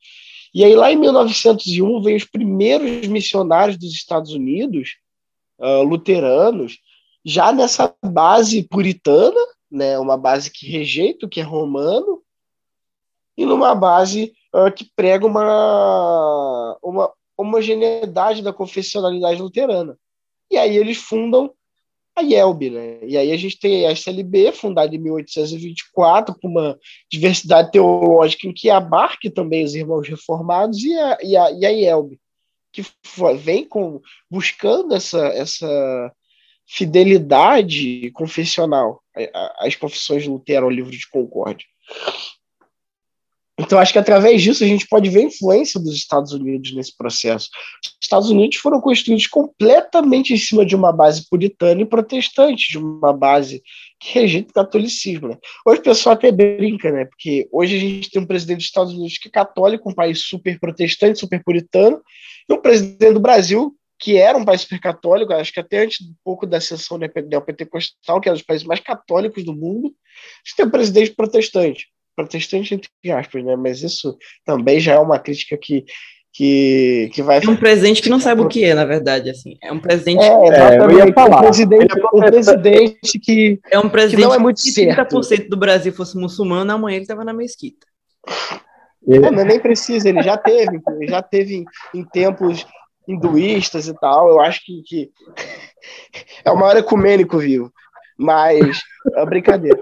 E aí, lá em 1901, veio os primeiros missionários dos Estados Unidos, uh, luteranos, já nessa base puritana, né, uma base que rejeita o que é romano, e numa base uh, que prega uma, uma homogeneidade da confessionalidade luterana. E aí eles fundam a IELB, né? E aí a gente tem a SLB, fundada em 1824, com uma diversidade teológica em que abarque também os irmãos reformados, e a, e a, e a IELB, que vem com, buscando essa, essa fidelidade confessional às confissões de Lutero ao livro de Concórdia. Então, acho que através disso a gente pode ver a influência dos Estados Unidos nesse processo. Os Estados Unidos foram construídos completamente em cima de uma base puritana e protestante, de uma base que rejeita o catolicismo. Né? Hoje o pessoal até brinca, né? porque hoje a gente tem um presidente dos Estados Unidos que é católico, um país super protestante, super puritano, e um presidente do Brasil que era um país super católico, acho que até antes um pouco da ascensão neopentecostal, que era um dos países mais católicos do mundo, a gente tem um presidente protestante protestante entre aspas, né? Mas isso também já é uma crítica que que, que vai. É um presente que não sabe o que é, na verdade, assim. É um presente. É, é eu ia falar. Um presidente, um presidente que. É um presidente que não é muito que certo. 30% do Brasil fosse muçulmano, amanhã ele estava na mesquita. Não, não, nem precisa, ele já teve, ele já teve em, em tempos hinduístas e tal. Eu acho que, que é o maior ecumênico vivo. Mas, é brincadeira.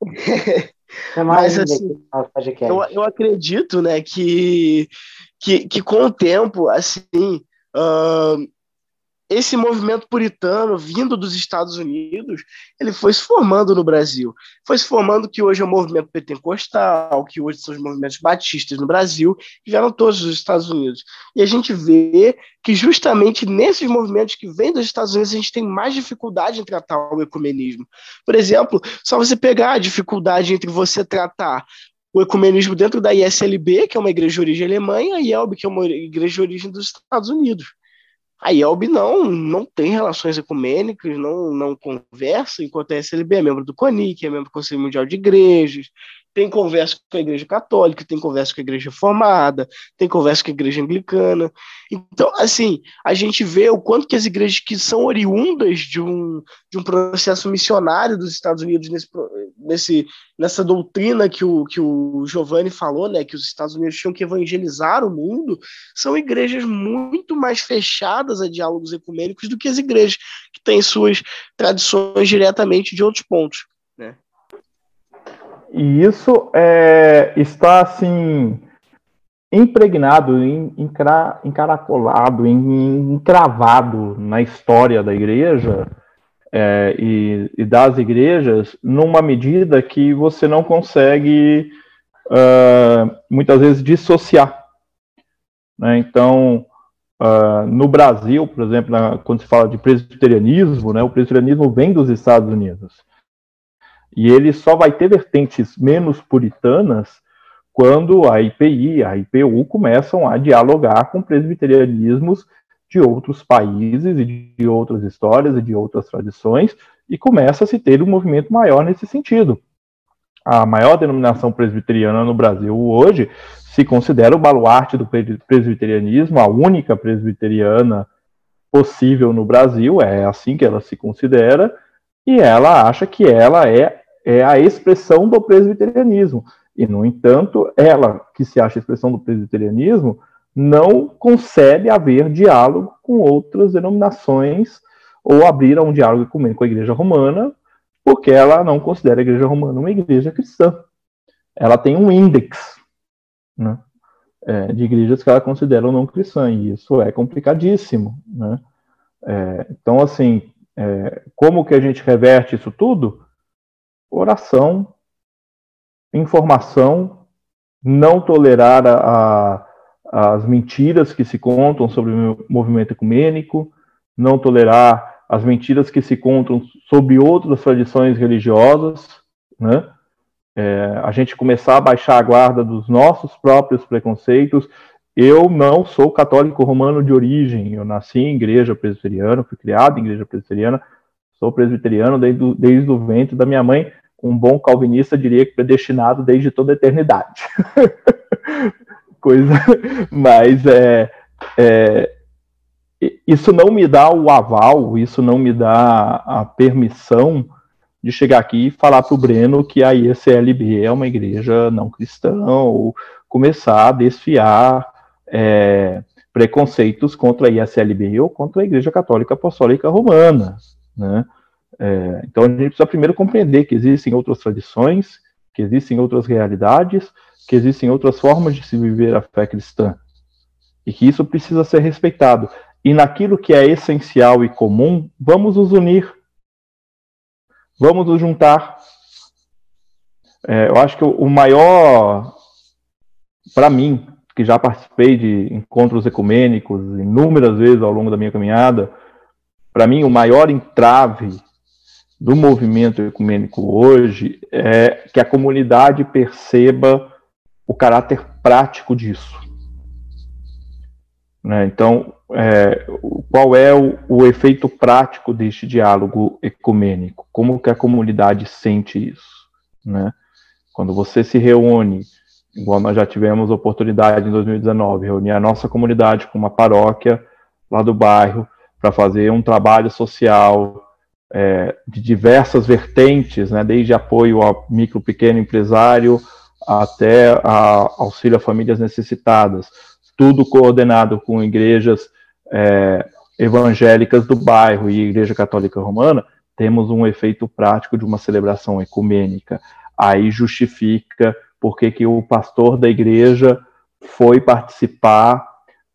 É Mas assim, eu, eu acredito, né, que, que, que com o tempo, assim, uh, esse movimento puritano vindo dos Estados Unidos, ele foi se formando no Brasil. Foi se formando que hoje é o movimento pentecostal, que hoje são os movimentos batistas no Brasil, que vieram todos dos Estados Unidos. E a gente vê que justamente nesses movimentos que vêm dos Estados Unidos, a gente tem mais dificuldade em tratar o ecumenismo. Por exemplo, só você pegar a dificuldade entre você tratar o ecumenismo dentro da ISLB, que é uma igreja de origem alemã, e a IELB, que é uma igreja de origem dos Estados Unidos. A IELB não, não tem relações ecumênicas, não, não conversa, enquanto a SLB é membro do CONIC, é membro do Conselho Mundial de Igrejas, tem conversa com a Igreja Católica, tem conversa com a Igreja Reformada, tem conversa com a Igreja Anglicana. Então, assim, a gente vê o quanto que as igrejas que são oriundas de um, de um processo missionário dos Estados Unidos nesse, nesse, nessa doutrina que o, que o Giovanni falou, né, que os Estados Unidos tinham que evangelizar o mundo, são igrejas muito mais fechadas a diálogos ecumênicos do que as igrejas que têm suas tradições diretamente de outros pontos. E isso é, está assim impregnado, encaracolado, encravado na história da igreja é, e, e, das igrejas numa medida que você não consegue uh, muitas vezes dissociar. Né? Então, Uh, no Brasil, por exemplo, na, quando se fala de presbiterianismo, né, o presbiterianismo vem dos Estados Unidos. E ele só vai ter vertentes menos puritanas quando a IPI, a IPU começam a dialogar com presbiterianismos de outros países e de outras histórias e de outras tradições, e começa a se ter um movimento maior nesse sentido. A maior denominação presbiteriana no Brasil hoje se considera o baluarte do presbiterianismo, a única presbiteriana possível no Brasil, é assim que ela se considera, e ela acha que ela é, é a expressão do presbiterianismo. E, no entanto, ela, que se acha expressão do presbiterianismo, não concebe haver diálogo com outras denominações ou abrir um diálogo com a Igreja Romana, porque ela não considera a Igreja Romana uma igreja cristã. Ela tem um índex né, é, de igrejas que ela considera não cristã, e isso é complicadíssimo. Né? É, então, assim, é, como que a gente reverte isso tudo? Oração, informação, não tolerar a, a, as mentiras que se contam sobre o movimento ecumênico, não tolerar as mentiras que se contam sobre outras tradições religiosas, né? É, a gente começar a baixar a guarda dos nossos próprios preconceitos. Eu não sou católico romano de origem, eu nasci em igreja presbiteriana, fui criado em igreja presbiteriana, sou presbiteriano desde, desde o ventre da minha mãe, um bom calvinista diria que predestinado desde toda a eternidade. Coisa, mas é, é, isso não me dá o aval, isso não me dá a permissão de chegar aqui e falar para o Breno que a ISLB é uma igreja não cristã, ou começar a desfiar é, preconceitos contra a ISLB ou contra a Igreja Católica Apostólica Romana. Né? É, então a gente precisa primeiro compreender que existem outras tradições, que existem outras realidades, que existem outras formas de se viver a fé cristã. E que isso precisa ser respeitado. E naquilo que é essencial e comum, vamos nos unir. Vamos nos juntar. É, eu acho que o maior, para mim, que já participei de encontros ecumênicos inúmeras vezes ao longo da minha caminhada, para mim o maior entrave do movimento ecumênico hoje é que a comunidade perceba o caráter prático disso. Né? Então, é, qual é o, o, efeito prático deste diálogo ecumênico? Como que a comunidade sente isso? Né? Quando você se reúne, igual nós já tivemos oportunidade em 2019, reunir a nossa comunidade com uma paróquia lá do bairro para fazer um trabalho social é, de diversas vertentes, né, desde apoio ao micro pequeno empresário até a auxílio a famílias necessitadas tudo coordenado com igrejas é, evangélicas do bairro e Igreja Católica Romana, temos um efeito prático de uma celebração ecumênica. Aí justifica porque que o pastor da igreja foi participar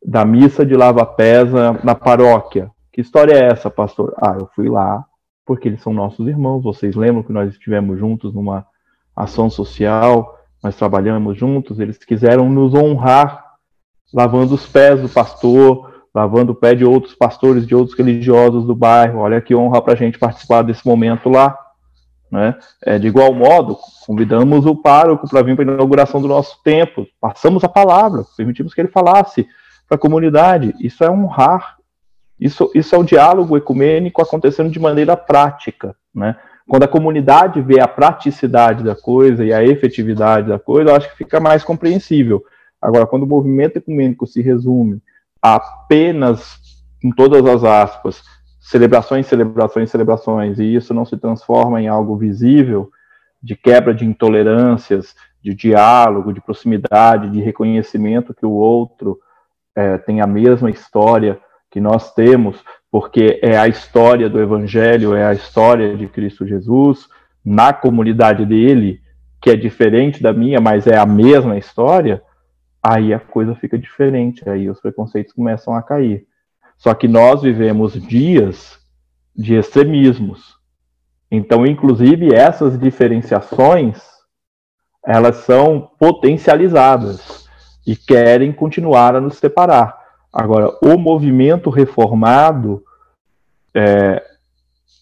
da missa de lava-pés na paróquia. Que história é essa, pastor? Ah, eu fui lá porque eles são nossos irmãos. Vocês lembram que nós estivemos juntos numa ação social, nós trabalhamos juntos, eles quiseram nos honrar lavando os pés do pastor, lavando o pé de outros pastores, de outros religiosos do bairro. Olha que honra para a gente participar desse momento lá. Né? É, de igual modo, convidamos o pároco para vir para a inauguração do nosso templo, passamos a palavra, permitimos que ele falasse para a comunidade. Isso é honrar, isso, isso é o diálogo ecumênico acontecendo de maneira prática. Né? Quando a comunidade vê a praticidade da coisa e a efetividade da coisa, eu acho que fica mais compreensível. Agora, quando o movimento ecumênico se resume a apenas, com todas as aspas, celebrações, celebrações, celebrações, e isso não se transforma em algo visível, de quebra de intolerâncias, de diálogo, de proximidade, de reconhecimento que o outro é, tem a mesma história que nós temos, porque é a história do Evangelho, é a história de Cristo Jesus, na comunidade dele, que é diferente da minha, mas é a mesma história, aí a coisa fica diferente, aí os preconceitos começam a cair. Só que nós vivemos dias de extremismos. Então, inclusive, essas diferenciações, elas são potencializadas e querem continuar a nos separar. Agora, o movimento reformado, é,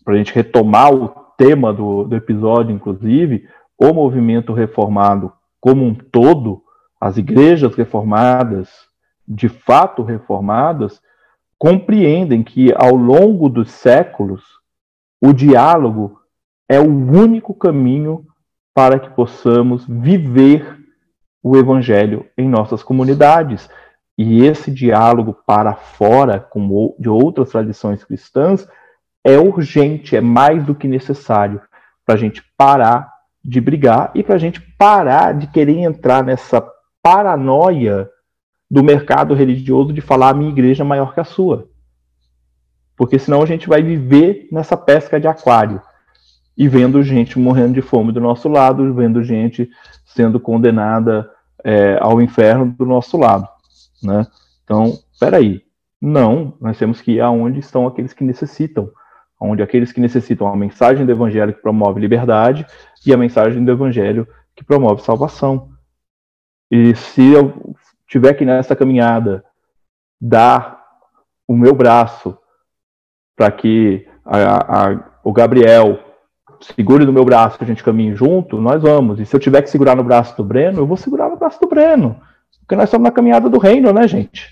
para a gente retomar o tema do, do episódio, inclusive, o movimento reformado como um todo, as igrejas reformadas, de fato reformadas, compreendem que ao longo dos séculos o diálogo é o único caminho para que possamos viver o evangelho em nossas comunidades. E esse diálogo para fora com, de outras tradições cristãs é urgente, é mais do que necessário para a gente parar de brigar e para a gente parar de querer entrar nessa paranoia do mercado religioso de falar a minha igreja é maior que a sua. Porque senão a gente vai viver nessa pesca de aquário e vendo gente morrendo de fome do nosso lado, vendo gente sendo condenada é, ao inferno do nosso lado. Né? Então, peraí. Não, nós temos que ir aonde estão aqueles que necessitam. Onde aqueles que necessitam a mensagem do evangelho que promove liberdade e a mensagem do evangelho que promove salvação. E se eu tiver que nessa caminhada dar o meu braço para que a, a, o Gabriel segure no meu braço que a gente caminhe junto, nós vamos. E se eu tiver que segurar no braço do Breno, eu vou segurar no braço do Breno. Porque nós estamos na caminhada do reino, né, gente?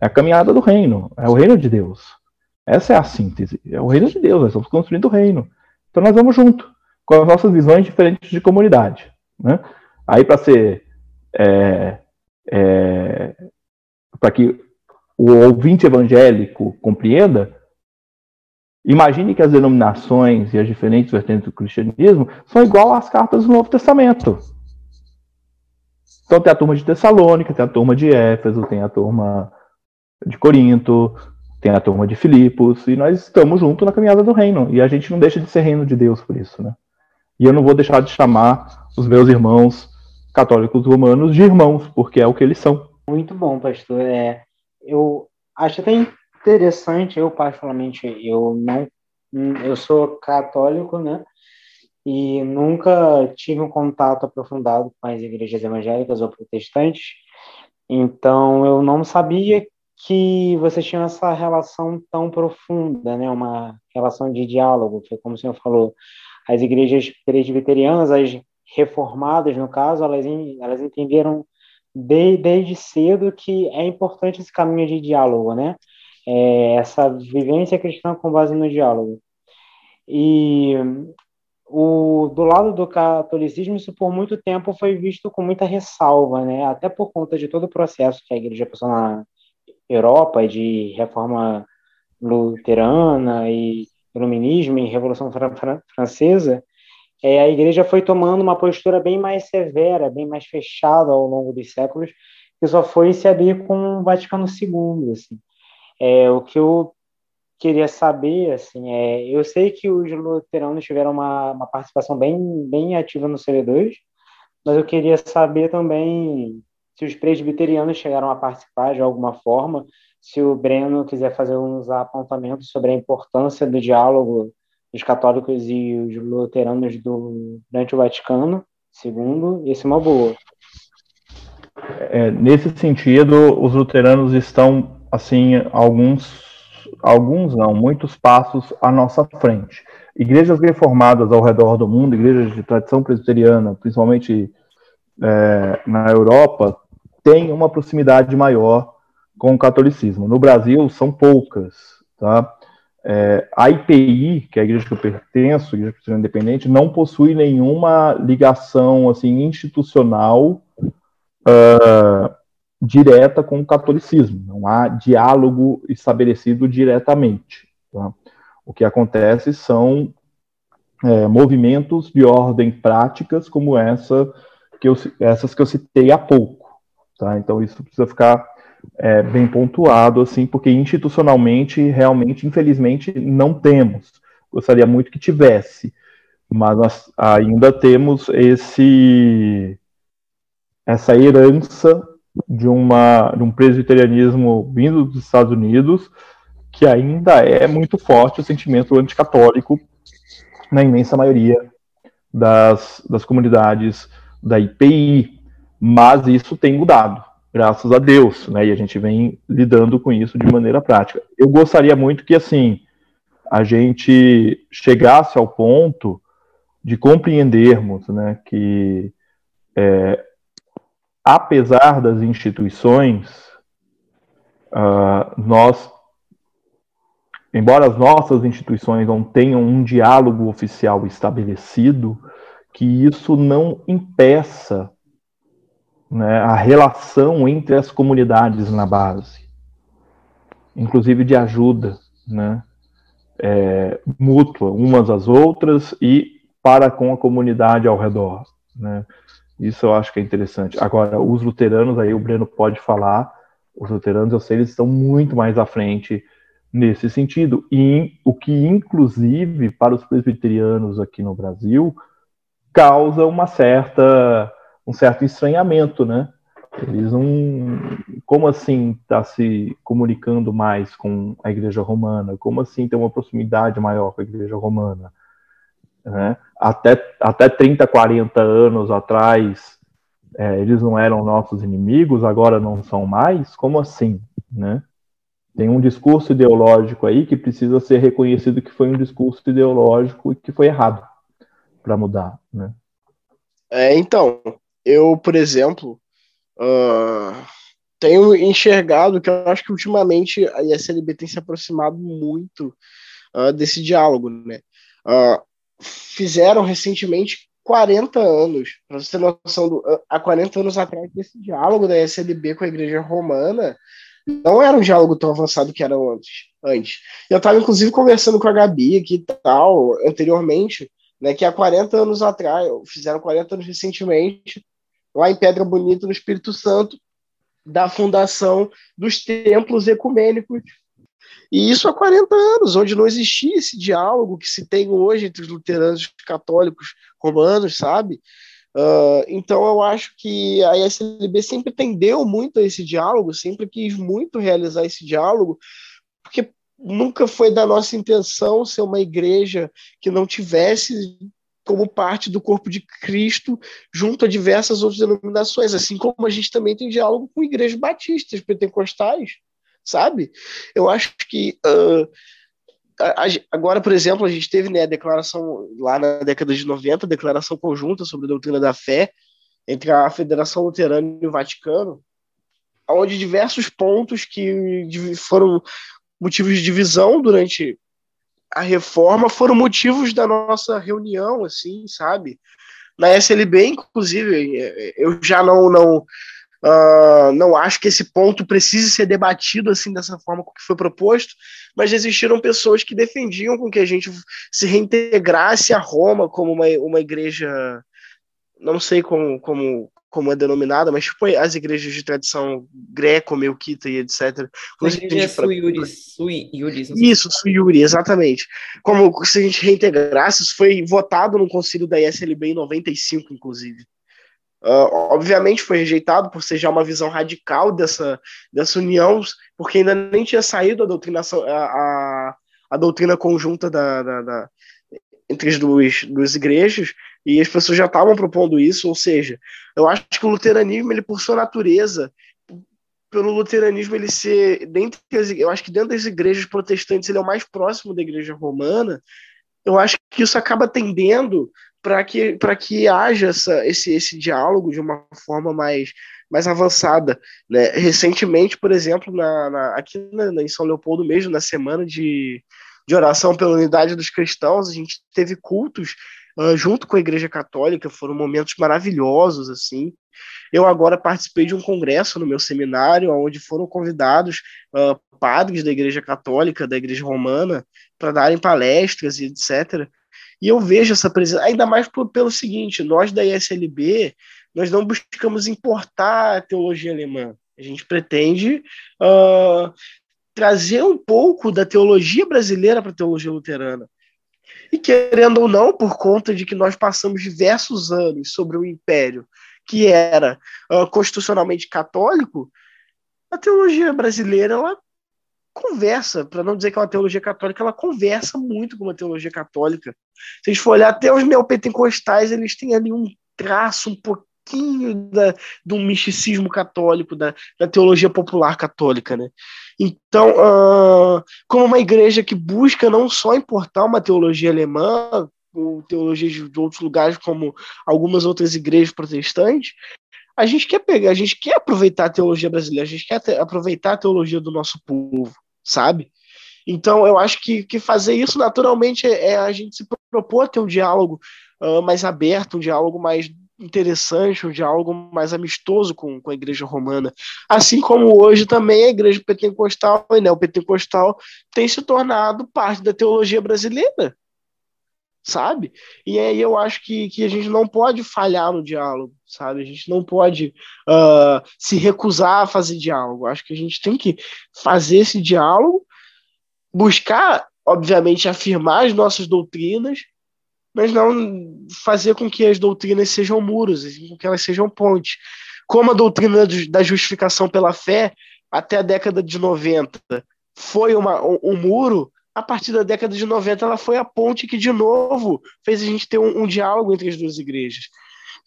É a caminhada do reino, é o reino de Deus. Essa é a síntese, é o reino de Deus, nós estamos construindo o reino. Então nós vamos junto, com as nossas visões diferentes de comunidade. Né? Aí, para ser. É, é, para que o ouvinte evangélico compreenda, Imagine que as denominações e as diferentes vertentes do cristianismo são igual às cartas do Novo Testamento. Então tem a turma de Tessalônica, tem a turma de Éfeso, tem a turma de Corinto, tem a turma de Filipos, e nós estamos juntos na caminhada do reino. E a gente não deixa de ser reino de Deus por isso, né? E eu não vou deixar de chamar os meus irmãos católicos romanos de irmãos, porque é o que eles são. Muito bom, pastor. É, eu acho até interessante. Eu, particularmente, eu não. Eu sou católico, né? E nunca tive um contato aprofundado com as igrejas evangélicas ou protestantes. Então, eu não sabia que vocês tinham essa relação tão profunda, né? Uma relação de diálogo, foi como o senhor falou. As igrejas presbiterianas, as reformadas, no caso, elas, elas entenderam de, desde cedo que é importante esse caminho de diálogo, né? é, essa vivência cristã com base no diálogo. E o, do lado do catolicismo, isso por muito tempo foi visto com muita ressalva, né? até por conta de todo o processo que a igreja passou na Europa de reforma luterana e iluminismo e revolução francesa, é, a igreja foi tomando uma postura bem mais severa, bem mais fechada ao longo dos séculos, que só foi se abrir com o Vaticano II. Assim. É, o que eu queria saber, assim, é, eu sei que os luteranos tiveram uma, uma participação bem, bem ativa no CD2, mas eu queria saber também se os presbiterianos chegaram a participar de alguma forma, se o Breno quiser fazer uns apontamentos sobre a importância do diálogo dos católicos e os luteranos do, durante o Vaticano segundo, isso é uma boa. É, nesse sentido, os luteranos estão assim, alguns, alguns não, muitos passos à nossa frente. Igrejas reformadas ao redor do mundo, igrejas de tradição presbiteriana, principalmente é, na Europa, têm uma proximidade maior com o catolicismo. No Brasil, são poucas. Tá? É, a IPI, que é a igreja que eu pertenço, igreja presbiteriana independente, não possui nenhuma ligação assim institucional uh, direta com o catolicismo, não há diálogo estabelecido diretamente. Tá? O que acontece são é, movimentos de ordem práticas como essa que eu, essas que eu citei há pouco. Tá? Então isso precisa ficar é, bem pontuado, assim, porque institucionalmente, realmente, infelizmente, não temos. Gostaria muito que tivesse, mas nós ainda temos esse essa herança de, uma, de um presbiterianismo vindo dos Estados Unidos, que ainda é muito forte o sentimento anticatólico na imensa maioria das, das comunidades da IPI, mas isso tem mudado. graças a Deus, né? E a gente vem lidando com isso de maneira prática. Eu gostaria muito que, assim, a gente chegasse ao ponto de compreendermos, né, que é, apesar das instituições, uh, nós, embora as nossas instituições não tenham um diálogo oficial estabelecido, que isso não impeça né, a relação entre as comunidades na base, inclusive de ajuda, né, é, mútua umas às outras e para com a comunidade ao redor, né. Isso eu acho que é interessante. Agora, os luteranos, aí o Breno pode falar, os luteranos, eu sei, eles estão muito mais à frente nesse sentido. E o que, inclusive, para os presbiterianos aqui no Brasil, causa uma certa, um certo estranhamento, né? Eles não. Como assim está se comunicando mais com a Igreja Romana? Como assim tem uma proximidade maior com a Igreja Romana? Né? Até, até 30, 40 anos atrás, é, eles não eram nossos inimigos, agora não são mais? Como assim? Né? Tem um discurso ideológico aí que precisa ser reconhecido que foi um discurso ideológico e que foi errado para mudar. Né? É, então, eu, por exemplo, uh, tenho enxergado que eu acho que ultimamente a ISLB tem se aproximado muito uh, desse diálogo, né? Uh, fizeram recentemente 40 anos, para você ter noção, do, há 40 anos atrás, esse diálogo da SLB com a Igreja Romana não era um diálogo tão avançado que era antes. antes. Eu estava, inclusive, conversando com a Gabi aqui e tal, anteriormente, né, que há 40 anos atrás, fizeram 40 anos recentemente, lá em Pedra Bonita, no Espírito Santo, da fundação dos templos ecumênicos e isso há 40 anos, onde não existia esse diálogo que se tem hoje entre os luteranos e os católicos romanos, sabe? Uh, então eu acho que a ISLB sempre tendeu muito a esse diálogo, sempre quis muito realizar esse diálogo, porque nunca foi da nossa intenção ser uma igreja que não tivesse como parte do corpo de Cristo junto a diversas outras denominações, assim como a gente também tem diálogo com igrejas batistas, pentecostais, sabe? Eu acho que uh, a, a, agora, por exemplo, a gente teve né, a declaração lá na década de 90, a declaração conjunta sobre a doutrina da fé entre a Federação Luterana e o Vaticano, onde diversos pontos que foram motivos de divisão durante a reforma foram motivos da nossa reunião, assim, sabe? Na SLB, inclusive, eu já não, não Uh, não acho que esse ponto precise ser debatido assim dessa forma que foi proposto, mas existiram pessoas que defendiam com que a gente se reintegrasse a Roma como uma, uma igreja, não sei como, como, como é denominada, mas tipo as igrejas de tradição greco, melquita e etc. Como a igreja suiuri, suiuri, Isso, suiuri, exatamente. Como se a gente reintegrasse, isso foi votado no concílio da ISLB em 95, inclusive. Uh, obviamente foi rejeitado por ser já uma visão radical dessa, dessa união, porque ainda nem tinha saído a doutrinação, a, a, a doutrina conjunta da, da, da, entre as duas, duas igrejas, e as pessoas já estavam propondo isso, ou seja, eu acho que o luteranismo, ele por sua natureza, pelo luteranismo ele ser, dentro das, eu acho que dentro das igrejas protestantes ele é o mais próximo da igreja romana, eu acho que isso acaba tendendo para que, que haja essa, esse, esse diálogo de uma forma mais, mais avançada. Né? Recentemente, por exemplo, na, na aqui na, em São Leopoldo mesmo, na semana de, de oração pela unidade dos cristãos, a gente teve cultos uh, junto com a Igreja Católica, foram momentos maravilhosos, assim. Eu agora participei de um congresso no meu seminário, onde foram convidados uh, padres da Igreja Católica, da Igreja Romana, para darem palestras e etc. E eu vejo essa presença, ainda mais por, pelo seguinte: nós da ISLB, nós não buscamos importar a teologia alemã. A gente pretende uh, trazer um pouco da teologia brasileira para a teologia luterana. E querendo ou não, por conta de que nós passamos diversos anos sobre o império que era uh, constitucionalmente católico, a teologia brasileira ela conversa, para não dizer que é uma teologia católica, ela conversa muito com uma teologia católica. Se a gente for olhar, até os neopentecostais, eles têm ali um traço um pouquinho da, do misticismo católico, da, da teologia popular católica, né? Então, uh, como uma igreja que busca não só importar uma teologia alemã, ou teologias de outros lugares, como algumas outras igrejas protestantes, a gente quer pegar, a gente quer aproveitar a teologia brasileira, a gente quer ter, aproveitar a teologia do nosso povo, sabe? Então, eu acho que, que fazer isso naturalmente é, é a gente se propor a ter um diálogo uh, mais aberto, um diálogo mais interessante, um diálogo mais amistoso com, com a igreja romana. Assim como hoje também a igreja pentecostal e neopentecostal tem se tornado parte da teologia brasileira, sabe? E aí eu acho que, que a gente não pode falhar no diálogo, sabe? A gente não pode uh, se recusar a fazer diálogo. Acho que a gente tem que fazer esse diálogo, buscar, obviamente, afirmar as nossas doutrinas, mas não fazer com que as doutrinas sejam muros, com que elas sejam pontes. Como a doutrina da justificação pela fé, até a década de 90, foi uma, um, um muro, a partir da década de 90 ela foi a ponte que, de novo, fez a gente ter um, um diálogo entre as duas igrejas.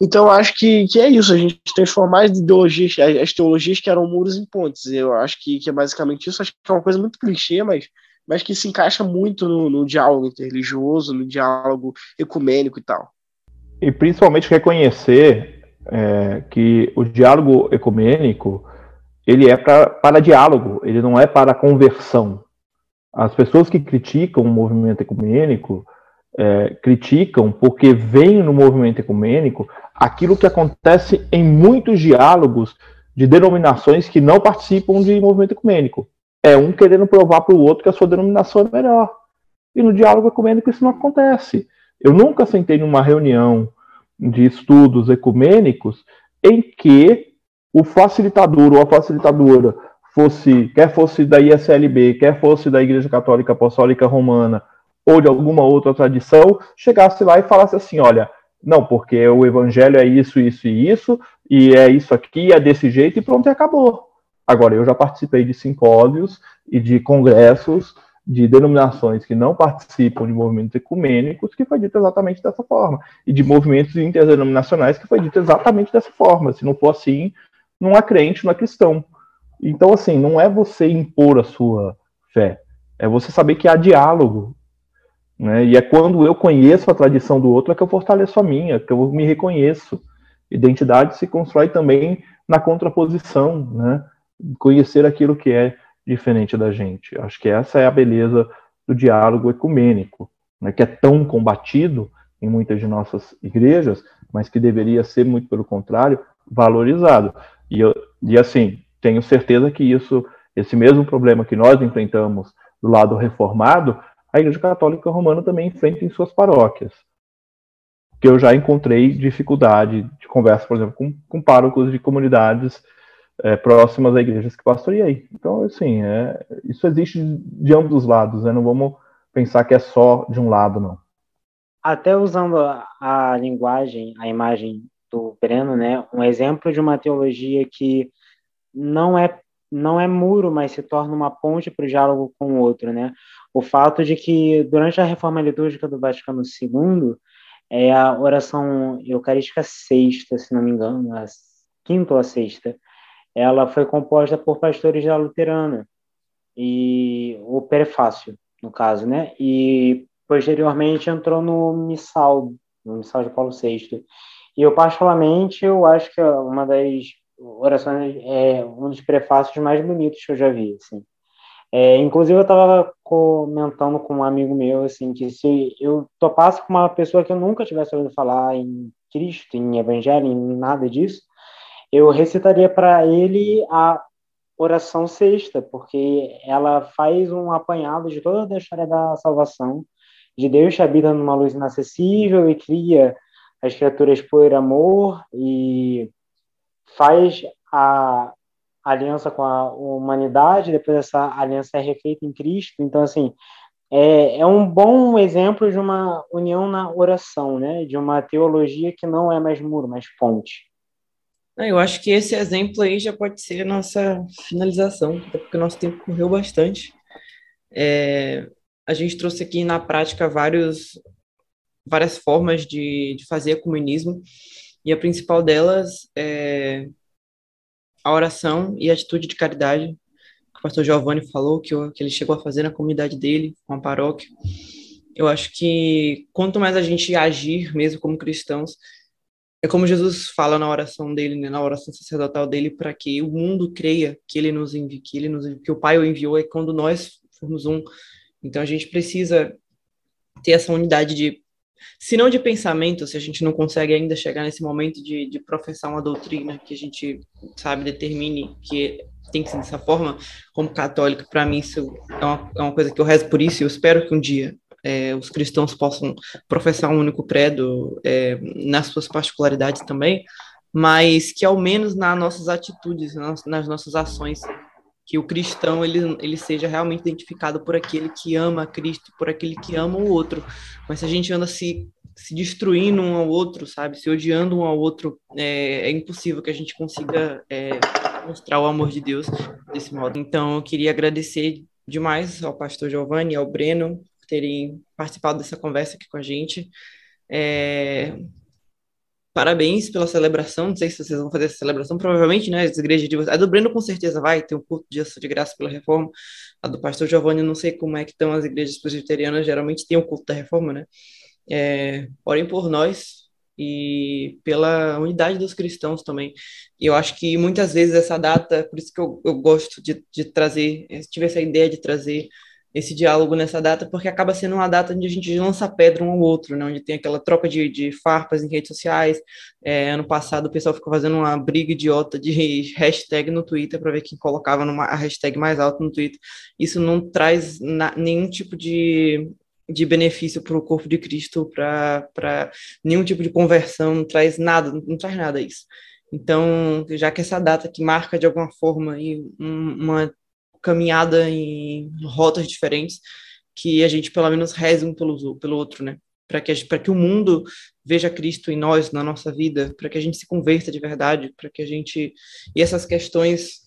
Então, acho que, que é isso, a gente transformar as ideologias, as teologias que eram muros em pontes. Eu acho que, que é basicamente isso. Acho que é uma coisa muito clichê, mas mas que se encaixa muito no, no diálogo interreligioso, no diálogo ecumênico e tal. E principalmente reconhecer é, que o diálogo ecumênico ele é pra, para diálogo, ele não é para conversão. As pessoas que criticam o movimento ecumênico é, criticam porque vem no movimento ecumênico aquilo que acontece em muitos diálogos de denominações que não participam de movimento ecumênico. É um querendo provar para o outro que a sua denominação é melhor. E no diálogo ecumênico isso não acontece. Eu nunca sentei numa reunião de estudos ecumênicos em que o facilitador ou a facilitadora fosse, quer fosse da ISLB, quer fosse da Igreja Católica Apostólica Romana ou de alguma outra tradição, chegasse lá e falasse assim, olha, não, porque o evangelho é isso, isso e isso, e é isso aqui, é desse jeito, e pronto, e acabou. Agora, eu já participei de simpósios e de congressos de denominações que não participam de movimentos ecumênicos, que foi dito exatamente dessa forma, e de movimentos interdenominacionais, que foi dito exatamente dessa forma. Se não for assim, não há crente, não é cristão. Então, assim, não é você impor a sua fé, é você saber que há diálogo. Né? E é quando eu conheço a tradição do outro é que eu fortaleço a minha, que eu me reconheço. Identidade se constrói também na contraposição, né? conhecer aquilo que é diferente da gente. Acho que essa é a beleza do diálogo ecumênico, né, que é tão combatido em muitas de nossas igrejas, mas que deveria ser, muito pelo contrário, valorizado. E, eu, e assim, tenho certeza que isso, esse mesmo problema que nós enfrentamos do lado reformado, a Igreja Católica Romana também enfrenta em suas paróquias. Que eu já encontrei dificuldade de conversa, por exemplo, com, com párocos de comunidades é, próximas a igrejas que pastoreei. Então, assim, é, isso existe de ambos os lados, né? Não vamos pensar que é só de um lado, não. Até usando a, a linguagem, a imagem do Breno, né? Um exemplo de uma teologia que não é não é muro, mas se torna uma ponte para o diálogo com o outro, né? O fato de que durante a reforma litúrgica do Vaticano II é a oração eucarística sexta, se não me engano, a quinta ou a sexta, ela foi composta por pastores da luterana e o prefácio, no caso, né? E posteriormente entrou no missal, no missal de Paulo VI. E eu particularmente eu acho que é uma das orações é um dos prefácios mais bonitos que eu já vi, assim. É, inclusive eu estava comentando com um amigo meu assim que se eu topasse com uma pessoa que eu nunca tivesse ouvido falar em Cristo, em Evangelho, em nada disso, eu recitaria para ele a oração sexta, porque ela faz um apanhado de toda a história da salvação, de Deus que habita numa luz inacessível e cria as criaturas por amor e faz a aliança com a humanidade, depois essa aliança é refeita em Cristo. Então, assim, é, é um bom exemplo de uma união na oração, né? De uma teologia que não é mais muro, mas ponte. Eu acho que esse exemplo aí já pode ser a nossa finalização, até porque o nosso tempo correu bastante. É, a gente trouxe aqui na prática vários, várias formas de, de fazer comunismo, E a principal delas é a oração e a atitude de caridade, que o pastor Giovanni falou, que, que ele chegou a fazer na comunidade dele, com a paróquia. Eu acho que quanto mais a gente agir, mesmo como cristãos, é como Jesus fala na oração dele, né, na oração sacerdotal dele, para que o mundo creia que ele nos envia, que ele nos que o Pai o enviou é quando nós formos um. Então a gente precisa ter essa unidade de se não de pensamento, se a gente não consegue ainda chegar nesse momento de, de professar uma doutrina que a gente sabe determine que tem que ser dessa forma, como católico, para mim isso é uma, é uma coisa que eu rezo por isso e eu espero que um dia é, os cristãos possam professar um único credo é, nas suas particularidades também, mas que ao menos nas nossas atitudes, nas, nas nossas ações, que o cristão ele, ele seja realmente identificado por aquele que ama Cristo, por aquele que ama o outro. Mas se a gente anda se, se destruindo um ao outro, sabe, se odiando um ao outro, é, é impossível que a gente consiga é, mostrar o amor de Deus desse modo. Então, eu queria agradecer demais ao pastor Giovanni, ao Breno, terem participado dessa conversa aqui com a gente. É... Parabéns pela celebração. Não sei se vocês vão fazer essa celebração, provavelmente, né? As igrejas de vocês. A do Breno com certeza vai ter um culto de ação de graça pela reforma. A do pastor Giovanni, não sei como é que estão as igrejas presbiterianas, geralmente tem um culto da reforma, né? É... Orem por nós, e pela unidade dos cristãos também. E eu acho que muitas vezes essa data, por isso que eu, eu gosto de, de trazer, tive essa ideia de trazer esse diálogo nessa data, porque acaba sendo uma data onde a gente lança pedra um ao outro, né? onde tem aquela troca de, de farpas em redes sociais. É, ano passado o pessoal ficou fazendo uma briga idiota de hashtag no Twitter para ver quem colocava numa, a hashtag mais alta no Twitter. Isso não traz na, nenhum tipo de, de benefício para o corpo de Cristo, para nenhum tipo de conversão, não traz nada, não traz nada isso. Então, já que essa data que marca de alguma forma uma caminhada em rotas diferentes, que a gente pelo menos reze um pelo, pelo outro, né? Para que, para que o mundo veja Cristo em nós, na nossa vida, para que a gente se converta de verdade, para que a gente. E essas questões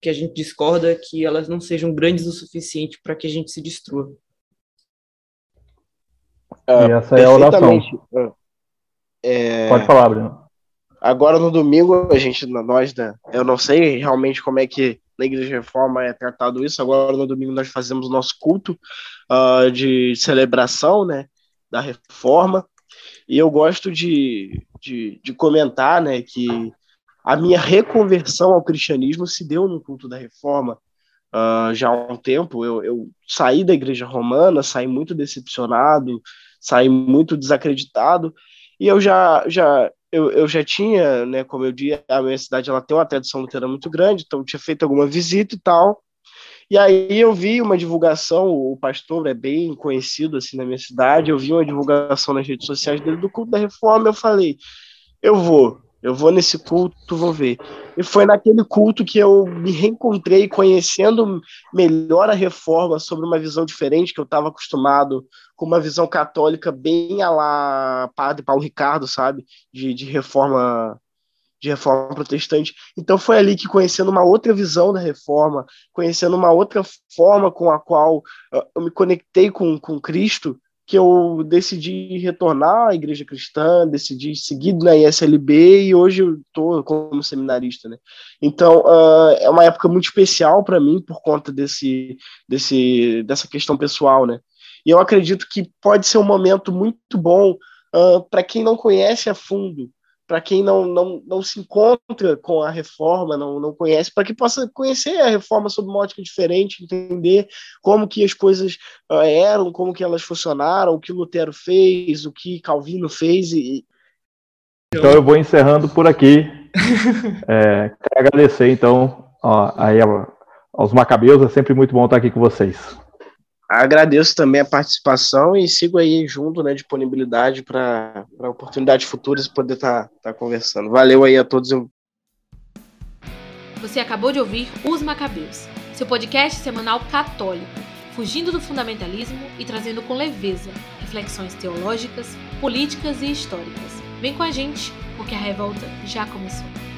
que a gente discorda, que elas não sejam grandes o suficiente para que a gente se destrua. Uh, e essa é a oração. É... Pode falar, Bruno. Agora no domingo, a gente, nós, né, eu não sei realmente como é que na Igreja Reforma é tratado isso. Agora, no domingo, nós fazemos nosso culto uh, de celebração né, da reforma. E eu gosto de, de, de, comentar né, que a minha reconversão ao cristianismo se deu no culto da reforma. Uh, já há um tempo, eu, eu saí da igreja romana, saí muito decepcionado, saí muito desacreditado, e eu já, já eu, eu já tinha, né, como eu disse, a minha cidade ela tem uma tradição luterana muito grande, então eu tinha feito alguma visita e tal. E aí eu vi uma divulgação, o pastor é bem conhecido assim na minha cidade, eu vi uma divulgação nas redes sociais dele do culto da reforma, eu falei, eu vou, eu vou nesse culto, vou ver. E foi naquele culto que eu me reencontrei conhecendo melhor a reforma sobre uma visão diferente que eu estava acostumado com uma visão católica bem a lá Padre Paulo Ricardo, sabe? De, de reforma de reforma protestante. Então foi ali que conhecendo uma outra visão da reforma, conhecendo uma outra forma com a qual uh, eu me conectei com, com Cristo, que eu decidi retornar à igreja cristã, decidi seguir na ISLB e hoje eu estou como seminarista, né? Então uh, é uma época muito especial para mim por conta desse, desse, dessa questão pessoal, né? E eu acredito que pode ser um momento muito bom uh, para quem não conhece a fundo, para quem não, não, não se encontra com a reforma, não, não conhece, para que possa conhecer a reforma sob uma ótica diferente, entender como que as coisas uh, eram, como que elas funcionaram, o que Lutero fez, o que Calvino fez. E... Então eu vou encerrando por aqui. é, quero agradecer então ó, aí aos Macabeus, é sempre muito bom estar aqui com vocês. Agradeço também a participação e sigo aí junto, né, disponibilidade para oportunidades futuras poder estar tá, tá conversando. Valeu aí a todos. Você acabou de ouvir Os Macabeus, seu podcast semanal católico, fugindo do fundamentalismo e trazendo com leveza reflexões teológicas, políticas e históricas. Vem com a gente, porque a revolta já começou.